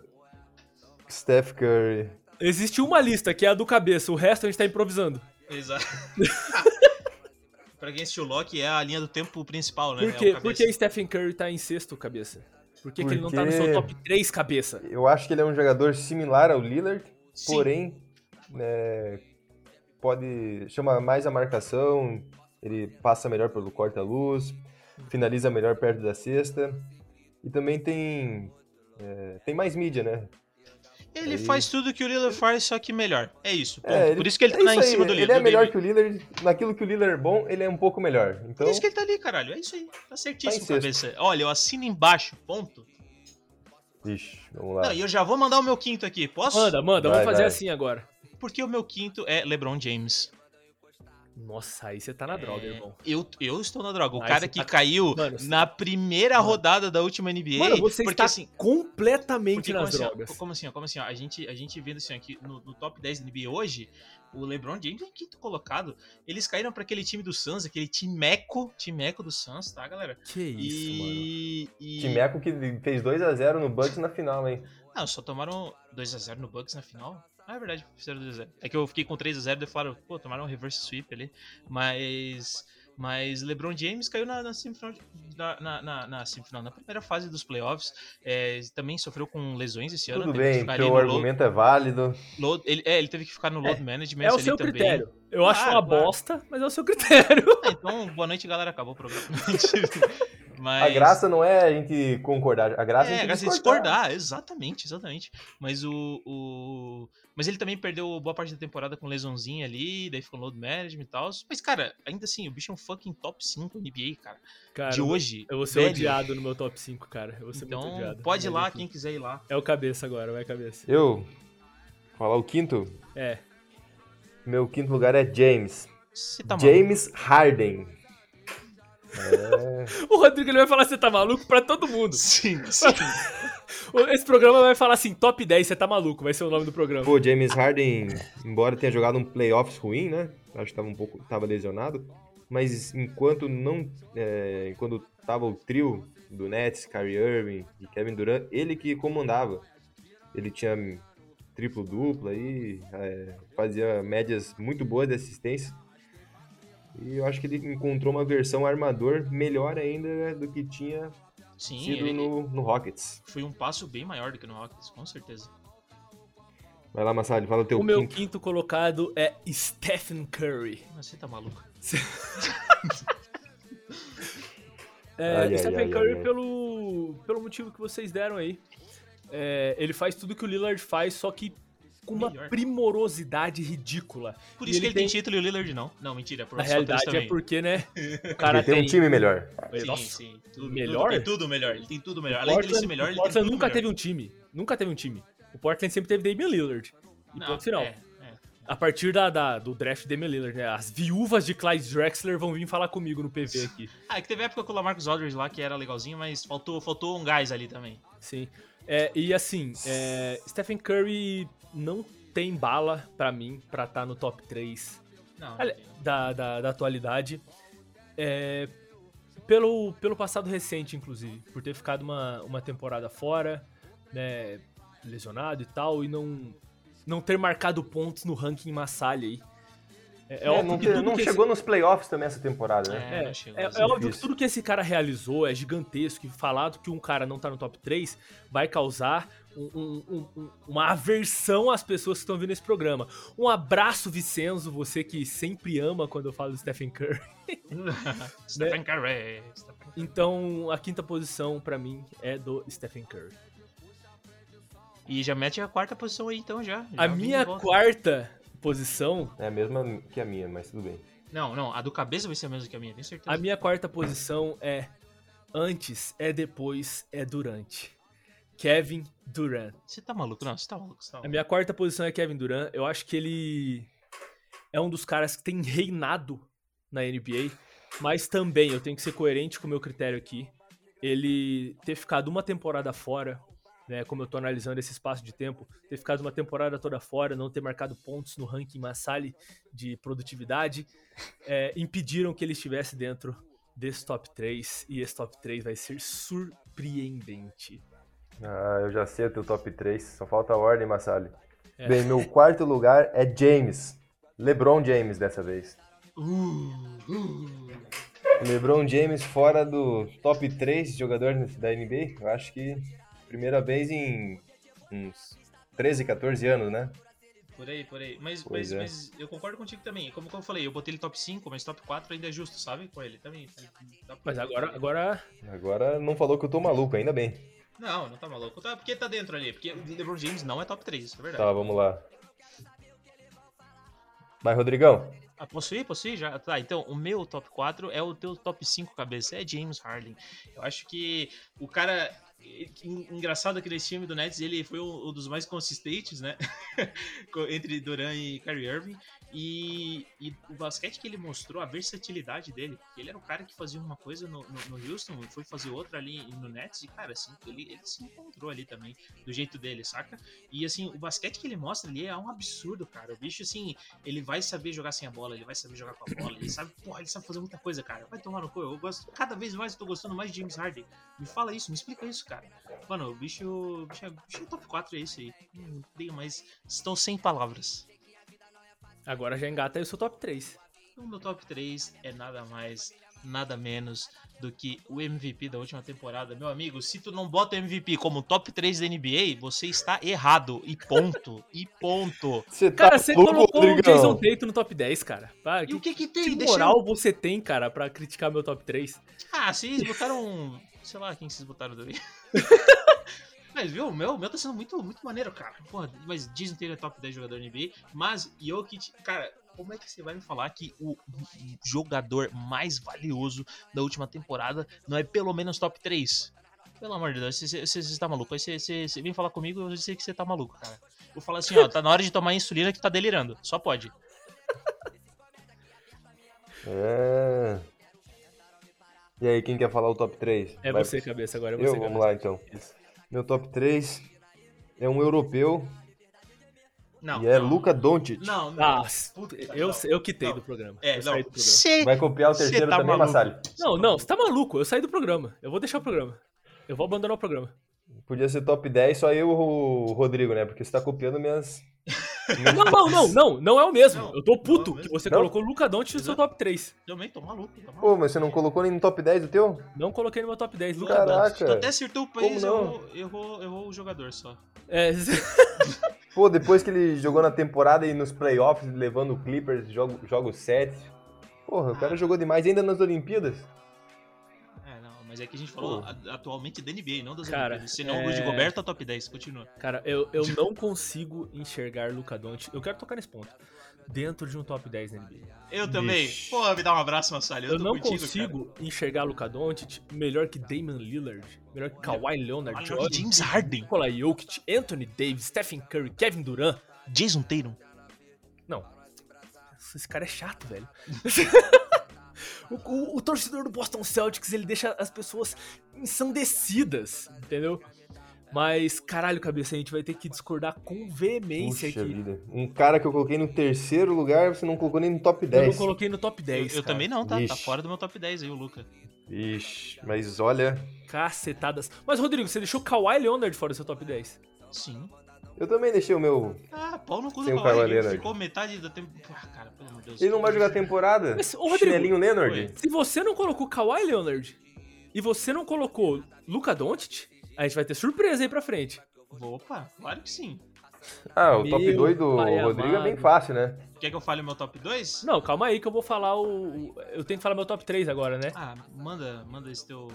Steph Curry. Existe uma lista, que é a do cabeça, o resto a gente tá improvisando. Exato. pra quem assistiu o Loki, é a linha do tempo principal, né? Por É quê? o Por que Stephen Curry tá em sexto, cabeça? Por que, que ele não tá no Porque- seu top 3, cabeça? Eu acho que ele é um jogador similar ao Lillard, Sim. porém é, pode chama mais a marcação, ele passa melhor pelo corta-luz, finaliza melhor perto da cesta e também tem é, tem mais mídia, né? Ele Aí- faz tudo que o Lillard faz, só que melhor. É isso. ponto. É, ele- Por isso que ele é tá em aí, cima do Ele Lillard. é melhor que o Lillard, naquilo que o Lillard é bom, ele é um pouco melhor. Então, Por isso que ele tá ali, caralho. É isso aí. Tá certíssimo, Tá em cabeça. Olha, eu assino embaixo, ponto. Ixi, vamos lá. Não, e eu já vou mandar o meu quinto aqui. Posso? Manda, manda, Vai, vamos fazer vai. assim agora. Porque o meu quinto é LeBron James. Nossa, aí você tá na droga, É, irmão. Eu, eu estou na droga. O Aí cara que tá- caiu Mano, você- na primeira Mano. rodada da última NBA. Mano, você porque está assim, completamente porque como nas assim, ó, drogas. como assim, ó, como assim, ó, a gente, a gente vendo assim, aqui no, no top 10 da NBA hoje, o LeBron James é quinto colocado. Eles caíram pra aquele time do Suns, aquele timeco, timeco do Suns, tá, galera? Que isso, mano. E, e... Timeco que fez 2x0 no Bucks na final, hein? Não, só tomaram 2x0 no Bucks na final. Ah, é verdade, fizeram 2x0. É que eu fiquei com 3x0 e falaram, pô, tomaram um reverse sweep ali. Mas. Mas LeBron James caiu na, na semifinal. Na, na, na, na semifinal, na primeira fase dos playoffs. É, também sofreu com lesões esse ano. Tudo bem, teu no load- argumento é válido. load- ele, é, ele teve que ficar no load management. É o ali seu também. critério. Eu acho Claro, uma claro. bosta, mas é o seu critério. Ah, então, boa noite, galera. Acabou o programa. Mas... A graça não é a gente concordar, a graça é, É, a a gente graça é discordar. discordar, exatamente, exatamente. Mas o, o. Mas ele também perdeu boa parte da temporada com lesãozinha ali, daí ficou no load management e tal. Mas, cara, ainda assim, o bicho é um fucking top 5 NBA, cara. Cara, de hoje. eu vou ser velho. ir no meu top 5, cara. Eu vou ser muito Então, odiado. pode ir lá, enfim. quem quiser ir lá. É o cabeça agora, vai cabeça. Eu, falar o quinto, É. meu quinto lugar é James. Você tá maluco? James Harden. É, O Rodrigo ele vai falar você tá maluco pra todo mundo. Sim, sim. Esse programa vai falar assim, top 10, você tá maluco, vai ser o nome do programa. Pô, James Harden, embora tenha jogado um playoffs ruim, né? Acho que tava um pouco, tava lesionado. Mas enquanto não, é, enquanto tava o trio do Nets, Kyrie Irving e Kevin Durant, ele que comandava. Ele tinha triplo duplo aí, é, fazia médias muito boas de assistência. E eu acho que ele encontrou uma versão armador melhor ainda do que tinha Sim, sido ele no, no Rockets. foi um passo bem maior do que no Rockets, com certeza. Vai lá, Massad, fala o teu o meu quinto. quinto colocado é Stephen Curry. Mas você tá maluco. É, Ai, Stephen ai, Curry ai, ai. Pelo, pelo motivo que vocês deram aí. É, ele faz tudo que o Lillard faz, só que com uma Melhor. primorosidade ridícula. Por E isso que ele tem tem- título e o Lillard não. Não, mentira. Por Na realidade é também. porque, né? O cara Ele tem um time melhor. Sim, Nossa, sim. Tudo, melhor? Tudo, tem tudo melhor. Ele tem tudo melhor. Além dele Portland- ser melhor, ele tem Portland nunca melhor. teve um time. Nunca teve um time. O Portland sempre teve Damian Lillard. E Não, ponto final. é, é. A partir da, da- do draft de Damian Lillard, né? As viúvas de Clyde Drexler vão vir falar comigo no PV aqui. Ah, é que teve época com o Lamarcus Aldridge lá que era legalzinho, mas faltou, faltou um gás ali também. Sim. É, e assim, é, Stephen Curry não tem bala pra mim pra estar no top 3 Não, Ali- da, da, da atualidade. É, pelo, pelo passado recente, inclusive. Por ter ficado uma, uma temporada fora, né? Lesionado e tal, e não, não ter marcado pontos no ranking Massalha aí. É, É, óbvio não que tudo não que chegou nos playoffs também essa temporada, né? É, É, não chegou, é, é óbvio que tudo que esse cara realizou é gigantesco e falado que um cara não tá no top 3 vai causar um- um- um- um- uma aversão às pessoas que estão vendo esse programa. Um abraço, Vicenzo, você que sempre ama quando eu falo do Stephen Curry. Stephen Curry. Stephen Curry. Então, a quinta posição pra mim é do Stephen Curry. E já mete a quarta posição aí então já. A Já vem minha quarta posição, É a mesma que a minha, mas tudo bem. Não, não, a do cabeça vai ser a mesma que a minha, tenho certeza. a minha quarta posição é antes, é depois, é durante. Kevin Durant. Você tá maluco? Não, você tá maluco. Você tá A maluco. minha quarta posição é Kevin Durant. Eu acho que ele é um dos caras que tem reinado na NBA, mas também eu tenho que ser coerente com o meu critério aqui. Ele ter ficado uma temporada fora, né, como eu tô analisando esse espaço de tempo, ter ficado uma temporada toda fora, não ter marcado pontos no ranking Massali de produtividade, é, impediram que ele estivesse dentro desse top 3, e esse top 3 vai ser surpreendente. Ah, eu já sei o teu top 3, só falta a ordem, Massali. É. Bem, meu quarto lugar é James. LeBron James dessa vez. LeBron James fora do top 3 jogadores da NBA. Eu acho que primeira vez em uns 13, 14 anos, né? Por aí, por aí. Mas, mas, é. mas eu concordo contigo também. Como, como eu falei, eu botei ele top 5, mas top 4 ainda é justo, sabe? Com ele também. Mas agora, agora Agora não falou que eu tô maluco, ainda bem. Não, não tá maluco. Tá, porque tá dentro ali. Porque o LeBron James não é top 3, isso é verdade. Tá, vamos lá. Vai, Rodrigão. Ah, posso ir? Posso ir? Já? Tá, então o meu top 4 é o teu top 5 cabeça, é James Harden. Eu acho que o cara. en- Engraçado que nesse time do Nets ele foi um, um dos mais consistentes, né? Entre Duran e Kyrie Irving. E, e o basquete que ele mostrou, a versatilidade dele. Ele era o cara que fazia uma coisa no, no, no Houston e foi fazer outra ali no Nets. E, cara, assim, ele, ele se encontrou ali também, do jeito dele, saca? E, assim, o basquete que ele mostra ali é um absurdo, cara. O bicho, assim, ele vai saber jogar sem a bola, ele vai saber jogar com a bola, ele sabe, porra, ele sabe fazer muita coisa, cara. Vai tomar no cu. Eu gosto, cada vez mais eu tô gostando mais de James Harden. Me fala isso, me explica isso, cara. Mano, o bicho, o bicho, é, o bicho é top 4 é isso aí. Não tenho mais. Estou sem palavras. Agora já engata aí o seu top 3. O meu top 3 é nada mais, nada menos do que o MVP da última temporada. Meu amigo, se tu não bota o MVP como top 3 da NBA, você está errado. E ponto. e ponto. Você tá Cara, você louco, colocou o Rodrigão? Jason Tatum no top 10, cara. Pá, E que, o que que tem? que Deixa eu- moral você tem, cara, pra criticar meu top 3? Ah, vocês botaram. Sei lá quem vocês botaram também. Mas viu, o meu, o meu tá sendo muito, muito maneiro, cara. Porra, mas Jason Tatum é top 10 jogador NBA. Mas Jokic, cara, como é que você vai me falar que o jogador mais valioso da última temporada não é pelo menos top 3? Pelo amor de Deus, você, você, você tá maluco. Aí você, você, você vem falar comigo eu sei que você tá maluco, cara. Eu falo assim, ó, tá na hora de tomar insulina que tá delirando. Só pode. É. E aí, quem quer falar o top 3? É Vai- você, cabeça, agora é você. Eu, vamos cabeça. lá então. Meu top 3 é um europeu Não. e é não. Luca Doncic. Não, não. Ah, Puta, eu, não. eu quitei Não. do programa. É, eu não. saí do programa. Cê- Vai copiar o terceiro tá também. Massali? Não, não, você tá maluco. Eu saí do programa. Eu vou deixar o programa. Eu vou abandonar o programa. Podia ser top 10, só eu e o Rodrigo, né? Porque você tá copiando minhas. Não, não, não, não. Não é o mesmo. Não, eu tô é puto o que você Não? colocou o Luca Doncic no seu top 3. Também tô maluco. Tô maluco. Pô, mas você não colocou nem no top 10 do teu? Não coloquei no meu top 10. Luca Caraca. Doncic. Tu até acertou o país, eu vou o jogador só. É, Pô, depois que ele jogou na temporada e nos playoffs, levando o Clippers, jogo, jogo 7. Porra, o cara jogou demais ainda nas Olimpíadas. Não, mas é que a gente falou a- atualmente da NBA, não das Cara, Olimpíadas. Senão é- o Rudy Gobert tá top 10, continua. cara, eu, eu não consigo enxergar Luca Doncic. Eu quero tocar nesse ponto. Dentro de um top 10 na NBA. Eu também. Pô, me dá um abraço, Massalho. Eu, Eu tô não contigo, consigo enxergar Luca Doncic melhor que Damian Lillard, melhor que Kawhi Leonard, Olha, Joel James Harden. Nikola Jokic, Anthony Davis, Stephen Curry, Kevin Durant. cara. Jason Tatum. Não. Esse cara é chato, velho. o, o- o torcedor do Boston Celtics, ele deixa as pessoas ensandecidas, entendeu? Mas, caralho, cabeça, a gente vai ter que discordar com veemência Puxa aqui. vida. Um cara que eu coloquei no terceiro lugar, você não colocou nem no top Eu 10. não coloquei no top Eu, 10. eu cara. também não, tá? Tá Ixi. fora do meu top 10 aí, o Luca. Ixi, mas olha, Cacetadas. Mas, Rodrigo, você deixou Kawhi Leonard fora do seu top 10. Sim. eu também deixei o meu. Ah, pau no cu do o Kawhi. Ficou metade da tempo. Ah, pelo amor de Deus. Ele não vai jogar temporada? Mas, ô, Rodrigo, Chinelinho Leonard? Oi. Se você não colocou Kawhi Leonard e você não colocou Luka Doncic, a gente vai ter surpresa aí pra frente. Opa, claro que sim. Ah, o Meu top 2 do Rodrigo é bem amado. fácil, né? Quer que eu fale o meu top 2? Não, calma aí que eu vou falar o. Eu tenho que falar meu top 3 agora, né? Ah, manda, manda esse teu.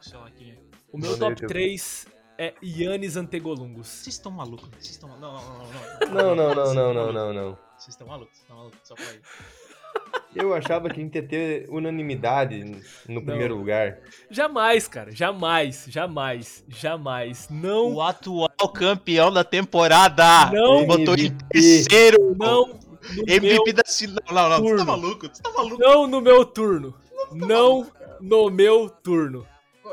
Sei lá aqui. O meu top teu- 3 é Yannis Antegolungus. Vocês estão malucos? Vocês estão Não, não, não, não. Não, não, não, não, não, não, não. Vocês estão malucos, vocês estão malucos, só pra aí. Eu achava que a gente ia ter unanimidade no primeiro lugar. Jamais, cara. Jamais, jamais, jamais. Não, O atual campeão da temporada! Não. botou em terceiro! não no meu, MVP da. Não, não, você tá turno. maluco? Você tá maluco? não no meu turno. Não no meu turno.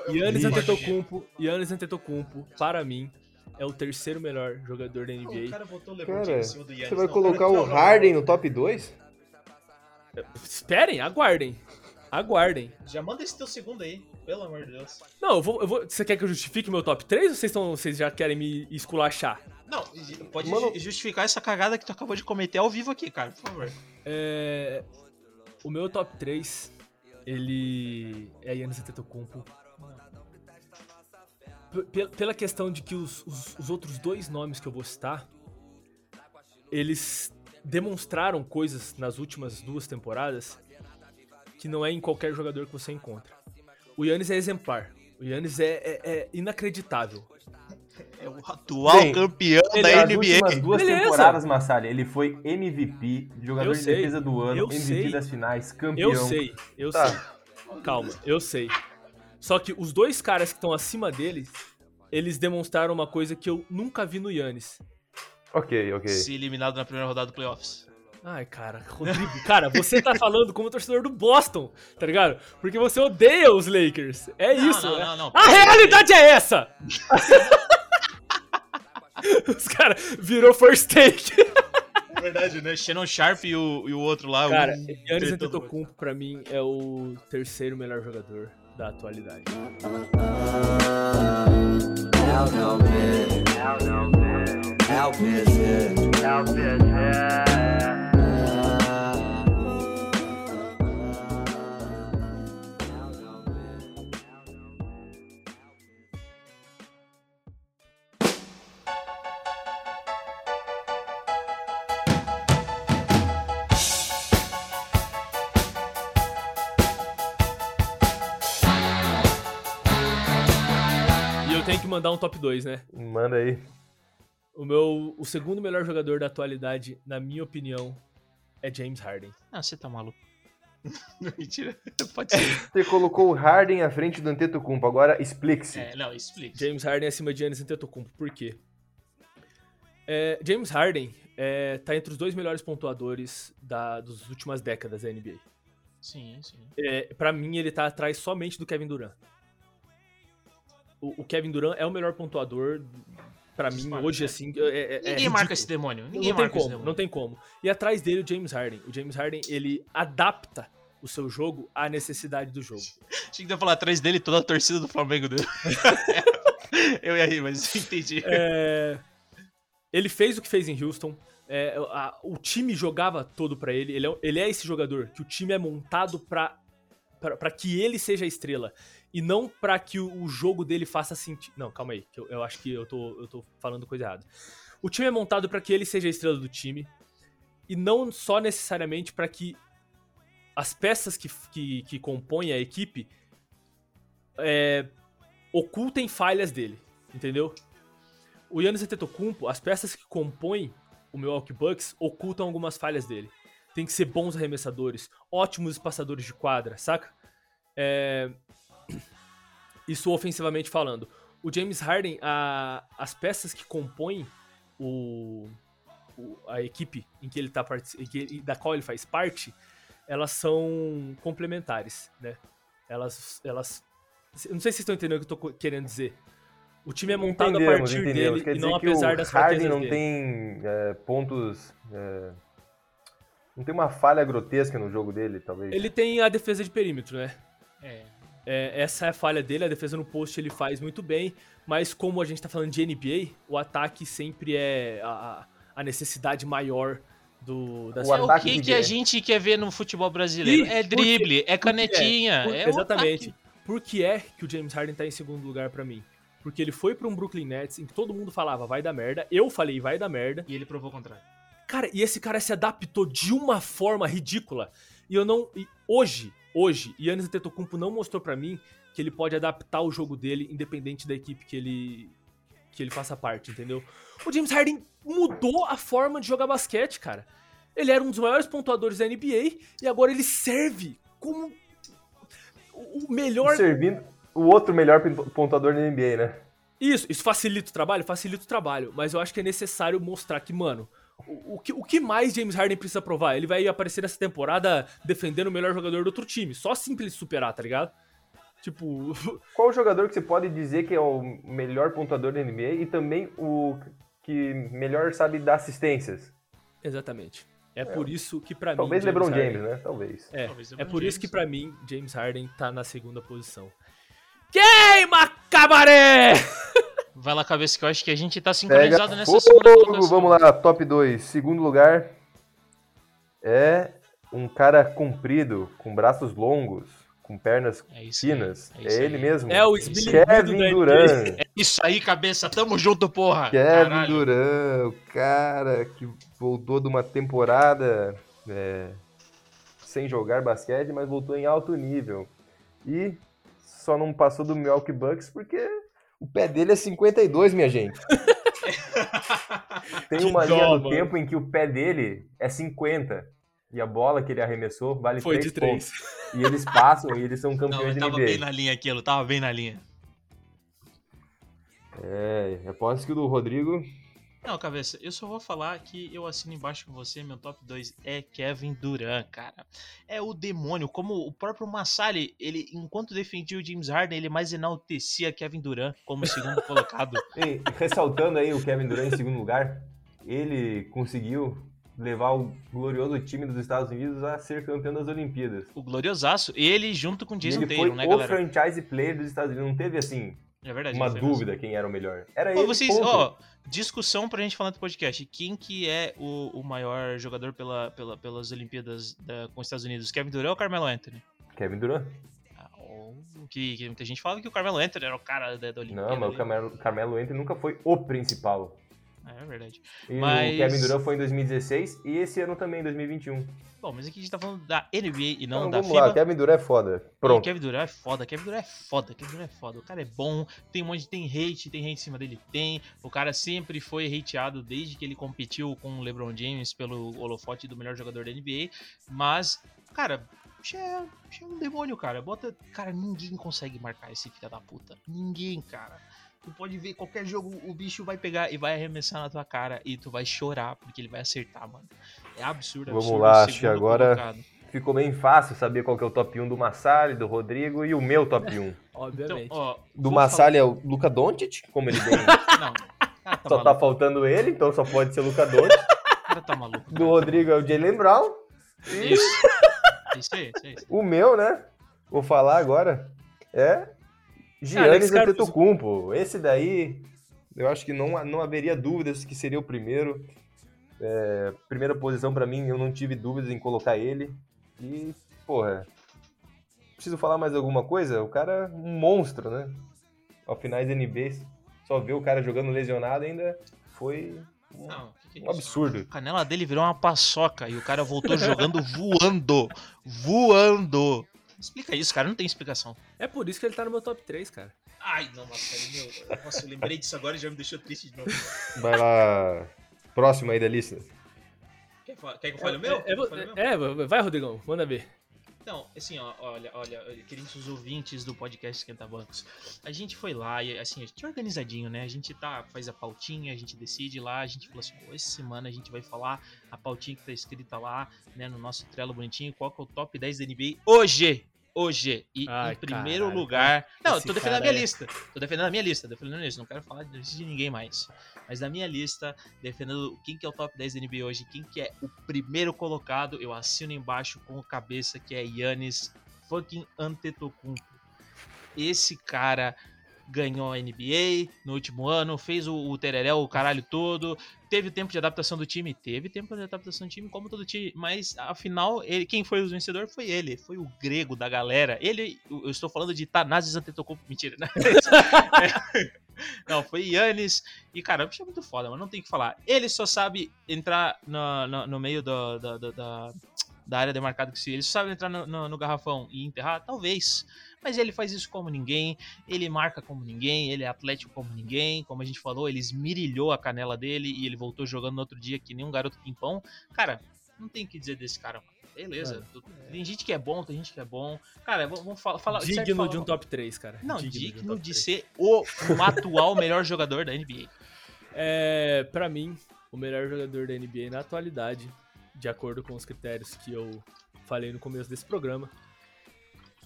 Yannis. Antetokounmpo, Yannis Antetokounmpo, para mim, é o terceiro melhor jogador da O NBA. cara botou o LeBron Cara, James em cima do Yannis. você vai Não, colocar cara, o não, Harden não. no top 2? Esperem, aguardem. Aguardem. Já manda esse teu segundo aí, pelo amor de Deus. Não, eu vou, eu vou. Você quer que eu justifique meu top 3 ou vocês, estão, vocês já querem me esculachar? Não, pode Mano- ju- justificar essa cagada que tu acabou de cometer ao vivo aqui, cara, por favor. É, o meu top 3, ele é Yannis Antetokounmpo. Pela questão de que os, os- os outros dois nomes que eu vou citar, eles demonstraram coisas nas últimas duas temporadas que não é em qualquer jogador que você encontra. O Yannis é exemplar. O Yannis é, é- é inacreditável. É o atual Bem, campeão ele- da Nas NBA. últimas duas Beleza. temporadas, Massalha, ele foi MVP, jogador Eu de sei, defesa do ano, eu MVP sei. das finais, campeão. Eu sei, eu Tá. sei. Calma, eu sei. Só que os dois caras que estão acima deles, eles demonstraram uma coisa que eu nunca vi no Yannis. Ok, ok. Se eliminado na primeira rodada do playoffs. Ai, cara, Rodrigo, cara, você tá falando como torcedor do Boston, tá ligado? Porque você odeia os Lakers. É Não, isso, não, né? não, não. A realidade é essa! os caras virou first take. É verdade, né? Shannon Sharp e o, e o outro lá. Cara, um Yannis Antetokounmpo pra mim é o terceiro melhor jogador da atualidade. E eu tenho que mandar um top 2, né? Manda aí. O meu, o segundo melhor jogador da atualidade, na minha opinião, é James Harden. Ah, você tá maluco. Mentira. Pode ser. Você colocou o Harden à frente do Antetokounmpo, agora explique-se. É, não, explica. James Harden acima de Giannis Antetokounmpo. Por quê? É, James Harden é, tá entre os dois melhores pontuadores da, das últimas décadas da NBA. Sim, sim. É, para mim, ele tá atrás somente do Kevin Durant. O, o Kevin Durant é o melhor pontuador, pra mim, Disparado, hoje, né? assim. é- é- é Ninguém marca esse demônio. Não Ninguém tem marca esse como, demônio. não tem como. E atrás dele o James Harden. O James Harden, ele adapta o seu jogo à necessidade do jogo. Tinha que falar atrás dele toda a torcida do Flamengo dele. Eu ia rir, mas entendi. É, ele fez o que fez em Houston. É, a- o time jogava todo pra ele. Ele é, ele é esse jogador que o time é montado pra, pra que ele seja a estrela. E não pra que o, o jogo dele faça sentido. Não, calma aí. que Eu, eu acho que eu tô, eu tô falando coisa errada. O time é montado pra que ele seja a estrela do time. E não só necessariamente pra que as peças que, que, que compõem a equipe é, ocultem falhas dele. Entendeu? O Yannis Antetokounmpo, as peças que compõem o Milwaukee Bucks ocultam algumas falhas dele. Tem que ser bons arremessadores, ótimos espaçadores de quadra, saca? É, Isso ofensivamente falando. O James Harden, a- as peças que compõem o... o- a equipe em que ele tá em que da qual ele faz parte, elas são complementares, né? Elas, elas, eu não sei se vocês estão entendendo o que eu tô querendo dizer. O time é montado a Entendemos, partir entendemos. dele Quer e não apesar o das Harden fraquezas não dele. tem é, pontos... é, não tem uma falha grotesca no jogo dele, talvez. Ele tem a defesa de perímetro, né? É. É, essa é a falha dele, a defesa no post ele faz muito bem, mas como a gente tá falando de NBA, o ataque sempre é a, a necessidade maior do, da O É o ataque que, que a gente quer ver no futebol brasileiro? Ih, é drible, é Por que canetinha, é o exatamente. ataque. Por que é que o James Harden tá em segundo lugar pra mim? Porque ele foi pra um Brooklyn Nets em que todo mundo falava vai dar merda. Eu falei vai dar merda. E ele provou o contrário. Cara, e esse cara se adaptou de uma forma ridícula. E eu não. e hoje, hoje, Yannis Antetokounmpo não mostrou pra mim que ele pode adaptar o jogo dele independente da equipe que ele que ele faça parte, entendeu? O James Harden mudou a forma de jogar basquete, cara. Ele era um dos maiores pontuadores da NBA e agora ele serve como o melhor Servindo o outro melhor pontuador da NBA, né? Isso, isso facilita o trabalho? Facilita o trabalho. Mas eu acho que é necessário mostrar que, mano, o, o que, o que mais James Harden precisa provar? Ele vai aparecer nessa temporada defendendo o melhor jogador do outro time. Só assim pra ele superar, tá ligado? Tipo, Qual o jogador que você pode dizer que é o melhor pontuador da NBA e também o que melhor sabe dar assistências? exatamente. É, por isso que pra Talvez mim. LeBron Harden- James, né? Talvez. É, Talvez é por isso que James. pra mim James Harden tá na segunda posição. Queima cabaré! Vai lá, cabeça, que eu acho que a gente tá Pega sincronizado nessa fogo, segunda colocação. vamos lá, top 2. Segundo lugar é um cara comprido, com braços longos, com pernas É isso aí, finas. é É, ele aí. mesmo. É o Kevin. Durant. Isso aí, cabeça, tamo junto, porra! Kevin Caralho. Durant, o cara que voltou de uma temporada é, sem jogar basquete, mas voltou em alto nível. E só não passou do Milwaukee Bucks porque o pé dele é 52, minha gente. Tem uma dó, linha do mano. tempo em que o pé dele é 50. E a bola que ele arremessou vale Foi 3 de três. pontos. E eles passam e eles são Não, campeões eu de tava NBA. bem na linha aquilo, tava bem na linha. É, aposto que o do Rodrigo Não, cabeça, eu só vou falar que eu assino embaixo com você, meu top 2 é Kevin Durant, cara. É o demônio, como o próprio Massali, ele, enquanto defendia o James Harden, ele mais enaltecia Kevin Durant como segundo colocado. Ei, ressaltando aí o Kevin Durant em segundo lugar, ele conseguiu levar o glorioso time dos Estados Unidos a ser campeão das Olimpíadas. O gloriosaço, ele junto com o E Jason ele foi né, o galera? franchise player dos Estados Unidos. Não teve, assim, É verdade. uma mesmo. dúvida quem era o melhor. Era Ô, ele, vocês, ponto. ó, discussão pra gente falar no podcast. Quem que é o, o maior jogador pela, pela- pelas Olimpíadas da- com os Estados Unidos? Kevin Durant ou Carmelo Anthony? Kevin Durant. Ah, que, que muita gente fala que o Carmelo Anthony era o cara da, da Olimpíada. Não, mas o ali. Carmelo, Carmelo Anthony nunca foi o principal. É, é verdade. E Mas- o Kevin Durant foi em 2016 e esse ano também, em 2021. Bom, mas aqui a gente tá falando da NBA e não Então, da vamos FIBA. lá, Kevin Durant é foda. E Pronto. Kevin Durant é foda, Kevin Durant é foda, Kevin Durant é foda. O cara é bom, tem um monte de tem hate, tem hate em cima dele, tem. O cara sempre foi hateado desde que ele competiu com o LeBron James pelo holofote do melhor jogador da NBA, mas, cara, é, é um demônio, cara. Bota, cara, ninguém consegue marcar esse filho da puta. Ninguém, cara. Tu pode ver qualquer jogo, o bicho vai pegar e vai arremessar na tua cara e tu vai chorar porque ele vai acertar, mano. É absurdo, Vamos absurdo. lá, o acho que agora- colocado. Ficou bem fácil saber qual que é o top 1 do Massali, do Rodrigo e o meu top 1. Então, Obviamente. ó, Do Massali é o Luca Doncic, como ele bem falar- Não, o cara tá só tá maluco. faltando ele, então só pode ser Luca Doncic. O cara tá maluco. Do Rodrigo é o Jalen Brown. Isso. Isso aí, isso aí. o meu, né? Vou falar agora. É Giannis Caruso. Antetokounmpo. Esse daí, eu acho que não, não haveria dúvidas que seria o primeiro. É, primeira posição pra mim, eu não tive dúvidas em colocar ele. E, porra, preciso falar mais alguma coisa? O cara é um monstro, né? Ao finais da NBA, só ver o cara jogando lesionado ainda foi um, Não, que que é um absurdo. A canela dele virou uma paçoca e o cara voltou jogando voando. Voando. Explica isso, cara, não tem explicação. É por isso que ele tá no meu top 3, cara. Ai, não, Marcelo, meu. Nossa, eu lembrei disso agora e já me deixou triste de novo. Vai lá, próximo aí da lista. Quer, quer que eu fale o meu? É, fale o meu? é, é, vai, Rodrigão, manda ver. Então, assim, ó, olha, olha, queridos ouvintes do podcast Esquenta Bancos, a gente foi lá e, assim, a gente é organizadinho, né? A gente tá, faz a pautinha, a gente decide lá, a gente falou assim, pô, essa semana a gente vai falar a pautinha que tá escrita lá, né, no nosso Trello bonitinho, qual que é o top 10 da NBA hoje! Hoje! E Ai, em primeiro caralho, lugar. Não, eu tô defendendo a minha é- lista. Tô defendendo a minha lista, defendendo a minha lista. Não quero falar de ninguém mais. Mas da minha lista, defendendo quem que é o top 10 da NBA hoje, quem que é o primeiro colocado, eu assino embaixo com o cabeça, que é Yannis fucking Antetokounmpo. Esse cara ganhou a NBA no último ano, fez o, o o caralho todo, teve tempo de adaptação do time, teve tempo de adaptação do time, como todo time, mas afinal, ele, quem foi o vencedor foi ele, foi o grego da galera. Ele, eu estou falando de Thanasis Antetokounmpo, mentira, né? É. Não, foi Yannis. E, cara, o bicho é muito foda, mas não tem o que falar. Ele só sabe entrar no, no, no meio do, do- do- da, da área demarcada que se ele só sabe entrar no, no- no garrafão e enterrar, talvez. Mas ele faz isso como ninguém, ele marca como ninguém, ele é atlético como ninguém. Como a gente falou, ele esmirilhou a canela dele e ele voltou jogando no outro dia que nem um garoto pimpão. Cara, não tem o que dizer desse cara, mano. Beleza, tu- tem gente que é bom, tem gente que é bom. Cara, vamos falar. certo, Digno falar- de um top 3, cara. Não, de um digno top de 3. ser o, o atual melhor jogador da NBA. É, pra mim, o melhor jogador da NBA na atualidade, de acordo com os critérios que eu falei no começo desse programa,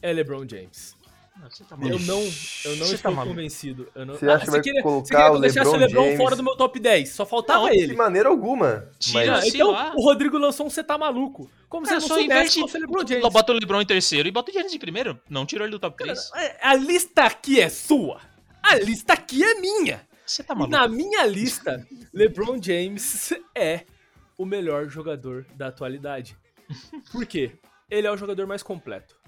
é LeBron James. Não, você tá Eu não, eu não Você tá estou maluco. convencido. Eu não... Você acha que vai queria, colocar você queria que o eu deixasse o LeBron James? fora do meu top 10, só faltava Não, ele. De maneira alguma. Tira, Mas então, lá. o Rodrigo lançou um Você Tá Maluco. Como Cara, se só não soubesse inverte. que fosse o LeBron James. Bota o LeBron em terceiro e bota o Giannis em primeiro. Não tirou ele do top 3. É, A lista aqui é sua. A lista aqui é minha. Você tá maluco? na minha lista, LeBron James é o melhor jogador da atualidade. Por quê? Ele é o jogador mais completo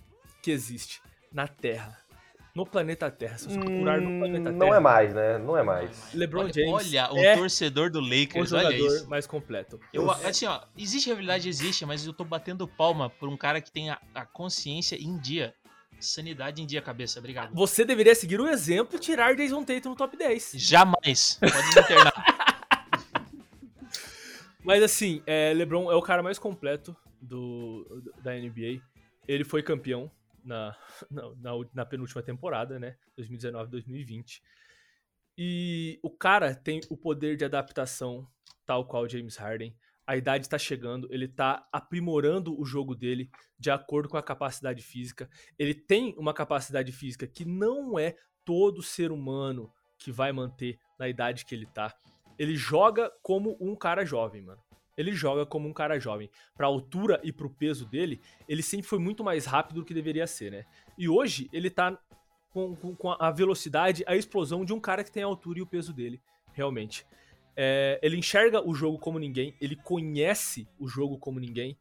que existe na Terra. No planeta Terra. Se você procurar no planeta Hum, Terra. não é mais, né? Não é mais. LeBron olha, James Olha o é torcedor do o Lakers, olha jogador isso. mais completo. Eu, assim, ó, existe rivalidade, existe, mas eu tô batendo palma por um cara que tem a, a consciência em dia. Sanidade em dia, cabeça. Obrigado. Você deveria seguir o exemplo e tirar Jason Tatum no top 10. Jamais. Pode me internar. Mas assim, é, LeBron é o cara mais completo do, da NBA. Ele foi campeão na, na, na, na penúltima temporada, né? 2019-2020. E o cara tem o poder de adaptação, tal qual James Harden. A idade está chegando, ele está aprimorando o jogo dele de acordo com a capacidade física. Ele tem uma capacidade física que não é todo ser humano que vai manter na idade que ele tá. Ele joga como um cara jovem, mano. Ele joga como um cara jovem. Pra altura e pro peso dele, ele sempre foi muito mais rápido do que deveria ser, né? E hoje ele tá com, com- com a velocidade, a explosão de um cara que tem a altura e o peso dele, realmente. É, ele enxerga o jogo como ninguém, ele conhece o jogo como ninguém,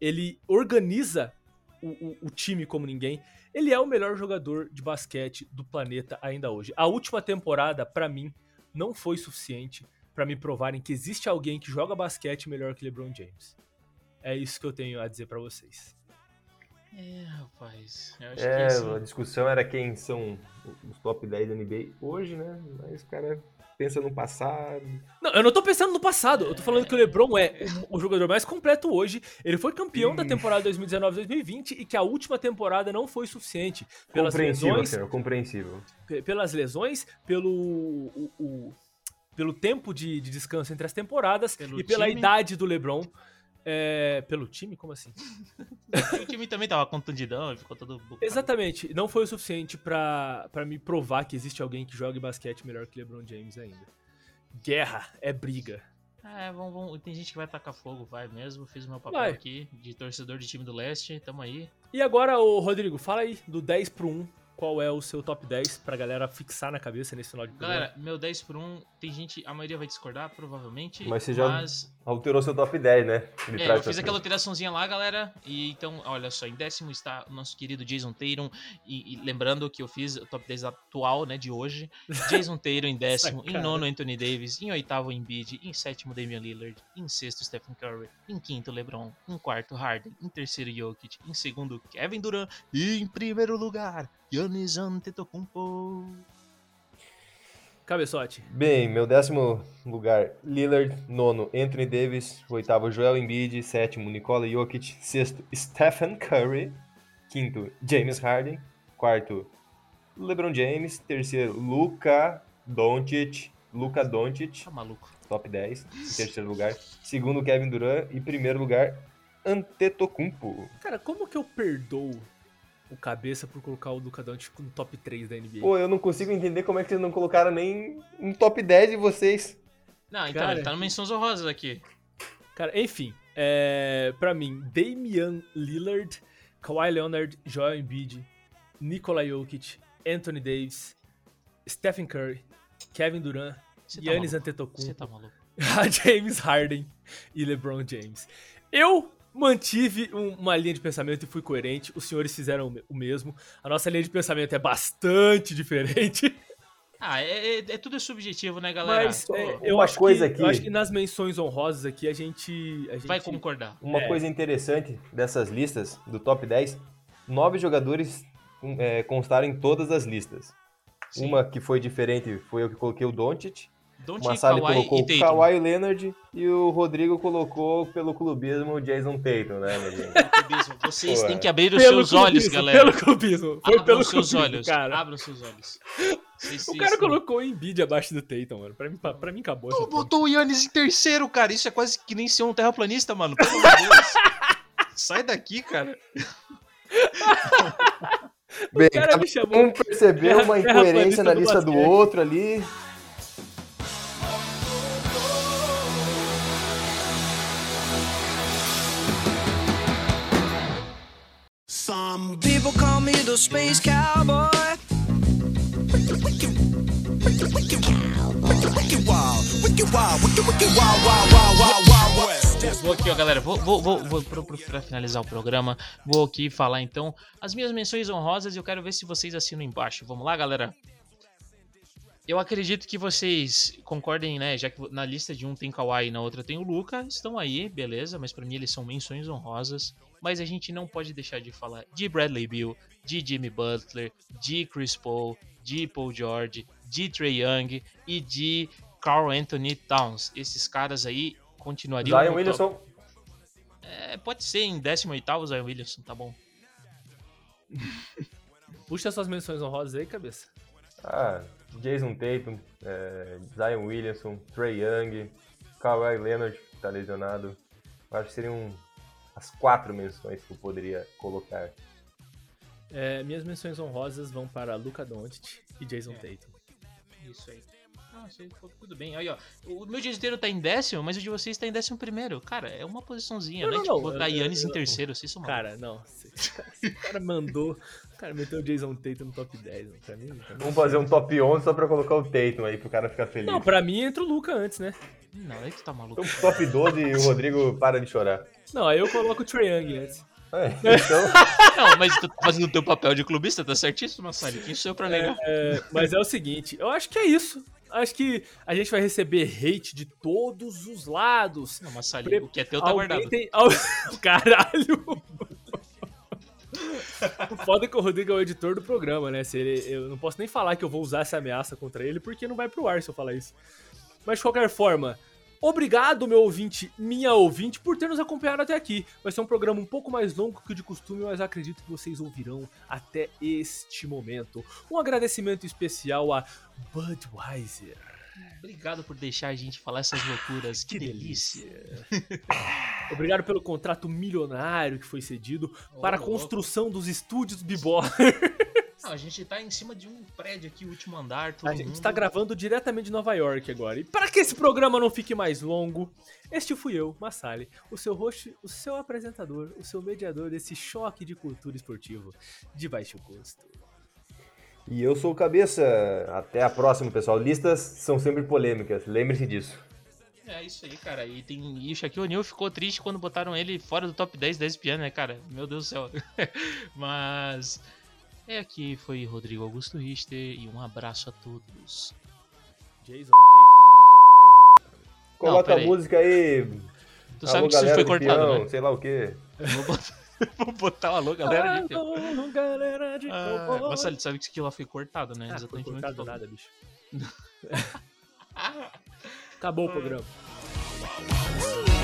ele organiza o, o- o time como ninguém. Ele é o melhor jogador de basquete do planeta ainda hoje. A última temporada, pra mim, não foi suficiente pra me provarem que existe alguém que joga basquete melhor que LeBron James. É isso que eu tenho a dizer pra vocês. É, rapaz. Eu acho É, que a assim, discussão era quem são os top 10 da NBA hoje, né? Mas o cara pensa no passado. Não, eu não tô pensando no passado. Eu tô falando que o LeBron é o, jogador mais completo hoje. Ele foi campeão da temporada 2019-2020 e que a última temporada não foi suficiente. Pelas compreensível, lesões, senhor, compreensível. pe- pelas lesões, pelo o- o- pelo tempo de, de descanso entre as temporadas Pelo e pela time. idade do LeBron. É, pelo time? Como assim? o time também tava contundidão, ele ficou todo bugado. Exatamente. Não foi o suficiente pra, pra me provar que existe alguém que jogue basquete melhor que LeBron James ainda. Guerra é briga. É, vamos, vamos- tem gente que vai tacar fogo, vai mesmo. Fiz o meu papel Vai. aqui de torcedor de time do leste, tamo aí. E agora, ô Rodrigo, fala aí do 10 pro 1. Qual é o seu top 10 pra galera fixar na cabeça nesse final de programa? Galera, meu 10 por 1, tem gente, a maioria vai discordar, provavelmente. Mas você já mas alterou seu top 10, né? É, eu fiz aquela alteraçãozinha lá, galera. E então, olha só, em décimo está o nosso querido Jason Tatum. E, e lembrando que eu fiz o top 10 atual, né, de hoje. Jason Tatum em décimo, em nono Anthony Davis, em oitavo Embiid, em sétimo Damian Lillard, em sexto Stephen Curry, em quinto LeBron, em quarto Harden, em terceiro Jokic, em segundo Kevin Durant e em primeiro lugar Giannis Antetokounmpo. Cabeçote. Bem, meu décimo lugar, Lillard. Nono, Anthony Davis. Oitavo, Joel Embiid. Sétimo, Nikola Jokic. Sexto, Stephen Curry. Quinto, James Harden. Quarto, LeBron James. Terceiro, Luka Doncic. Luka Doncic, Tá maluco. top 10, em terceiro lugar. Segundo, Kevin Durant. E primeiro lugar, Antetokounmpo. Cara, como que eu perdoo o cabeça por colocar o Luka Doncic no top 3 da NBA? Pô, eu não consigo entender como é que vocês não colocaram nem um top 10 de vocês. Não, então, Cara. ele tá no Menções Honrosas aqui. Cara, enfim, é, pra mim, Damian Lillard, Kawhi Leonard, Joel Embiid, Nikola Jokic, Anthony Davis, Stephen Curry, Kevin Durant, Você tá Giannis maluco? Antetokounmpo, Você tá maluco? James Harden e LeBron James. Eu mantive um- uma linha de pensamento e fui coerente. Os senhores fizeram o me- o mesmo. A nossa linha de pensamento é bastante diferente. Ah, é, é- é tudo subjetivo, né, galera? Mas é, eu, uma acho coisa que, aqui- eu acho que nas menções honrosas aqui a gente. A gente vai concordar. Uma É. coisa interessante dessas listas, do top 10, nove jogadores hum, é, constaram em todas as listas. Sim. Uma que foi diferente foi eu que coloquei o Doncic, Don't o Massali Kawhi colocou e o. Kawhi Leonard e o Rodrigo colocou pelo clubismo o Jason Tatum, né, meu gente? Clubismo. Vocês Pô, têm que abrir os Pelo seus olhos, galera. Pelo clubismo. Foi Abram pelo seus clubismo, olhos, cara. abram seus olhos. Vocês- O cara não- colocou o Embiid abaixo do Tatum, mano. Pra mim, pra, pra mim acabou. Tu botou o Yannis em terceiro, cara. Isso é quase que nem ser um terraplanista, mano. Pelo amor de Deus. Sai daqui, cara. Bem, cara cada me chamou um percebeu uma incoerência na lista do outro ali. Some people call me the space cowboy. Vou aqui, ó, galera. Vou, vou, vou, vou pro- pro- pra finalizar o programa. Vou aqui falar então as minhas menções honrosas e eu quero ver se vocês assinam embaixo. Vamos lá, galera? Eu acredito que vocês concordem, né? Já que na lista de um tem Kawhi e na outra tem o Luca, estão aí, beleza, mas pra mim eles são menções honrosas. Mas a gente não pode deixar de falar de Bradley Beal, de Jimmy Butler, de Chris Paul, de Paul George, de Trey Young e de Carl Anthony Towns. Esses caras aí continuariam Zion no Williamson, top. É, pode ser em 18º Zion Williamson, tá bom. Puxa suas menções honrosas aí, cabeça. ah, Jason Tatum, é, Zion Williamson, Trey Young, Kawhi Leonard, que tá lesionado. Acho que seriam as quatro menções que eu poderia colocar. É, minhas menções honrosas vão para Luca Doncic e Jason É. Tatum. Isso aí. Ah, isso aí ficou tudo bem. Aí, ó. O meu dianteiro tá em décimo, mas o de vocês tá em décimo primeiro. Cara, é uma posiçãozinha, Não, né? não, Tipo, não, botar eu- Yannis em terceiro, vocês são. Cara, não. Esse cara, mandou. O cara meteu o Jason Tatum no top 10. Mano. Pra mim, pra mim- Vamos fazer um top 11 só pra colocar o Tatum aí, pro cara ficar feliz. Não, pra mim entra o Luca antes, né? Não, aí tu tá maluco. Então, top 12 e o Rodrigo para de chorar. Não, aí eu coloco o Trae Young antes. É, então, Não, mas tu tá fazendo o teu papel de clubista, tá certíssimo, Massari. Quem sou eu pra negar? É, mas é o seguinte, eu acho que é isso. Acho que a gente vai receber hate de todos os lados. Não, Massari, Pre- o que é teu tá Alguém guardado. tem. Al- Caralho! O foda é que o Rodrigo é o editor do programa, né? Se ele, eu não posso nem falar que eu vou usar essa ameaça contra ele, porque não vai pro ar se eu falar isso. Mas de qualquer forma, obrigado, meu ouvinte, minha ouvinte, por ter nos acompanhado até aqui. Vai ser um programa um pouco mais longo que o de costume, mas acredito que vocês ouvirão até este momento. Um agradecimento especial a Budweiser. Obrigado por deixar a gente falar essas loucuras. Que, delícia. Obrigado pelo contrato milionário que foi cedido para a construção dos estúdios Bibó. Não, a gente tá em cima de um prédio aqui, último andar, todo A gente mundo. está gravando diretamente de Nova York agora. E para que esse programa não fique mais longo, este fui eu, Massali, o seu host, o seu apresentador, o seu mediador desse choque de cultura esportivo de baixo custo. e eu sou o Cabeça. Até a próxima, pessoal. Listas são sempre polêmicas, lembre-se disso. É isso aí, cara. E, tem... e o Shaquille O'Neal ficou triste quando botaram ele fora do top 10 da ESPN, né, cara? Meu Deus do céu. Mas é aqui foi Rodrigo Augusto Richter e um abraço a todos. Jason Tatum no top 10 não dá pra mim. Coloca a música aí. Tu alô, sabe que isso foi cortado, peão, né? Sei lá o quê. Vou botar, vou botar o alô, galera. de peão. Alô, galera de Ah, cowboy. Marcelo, tu sabe que aquilo lá foi cortado, né? Ah, foi Exatamente onde cortado nada, bicho. Acabou o programa. Ooh.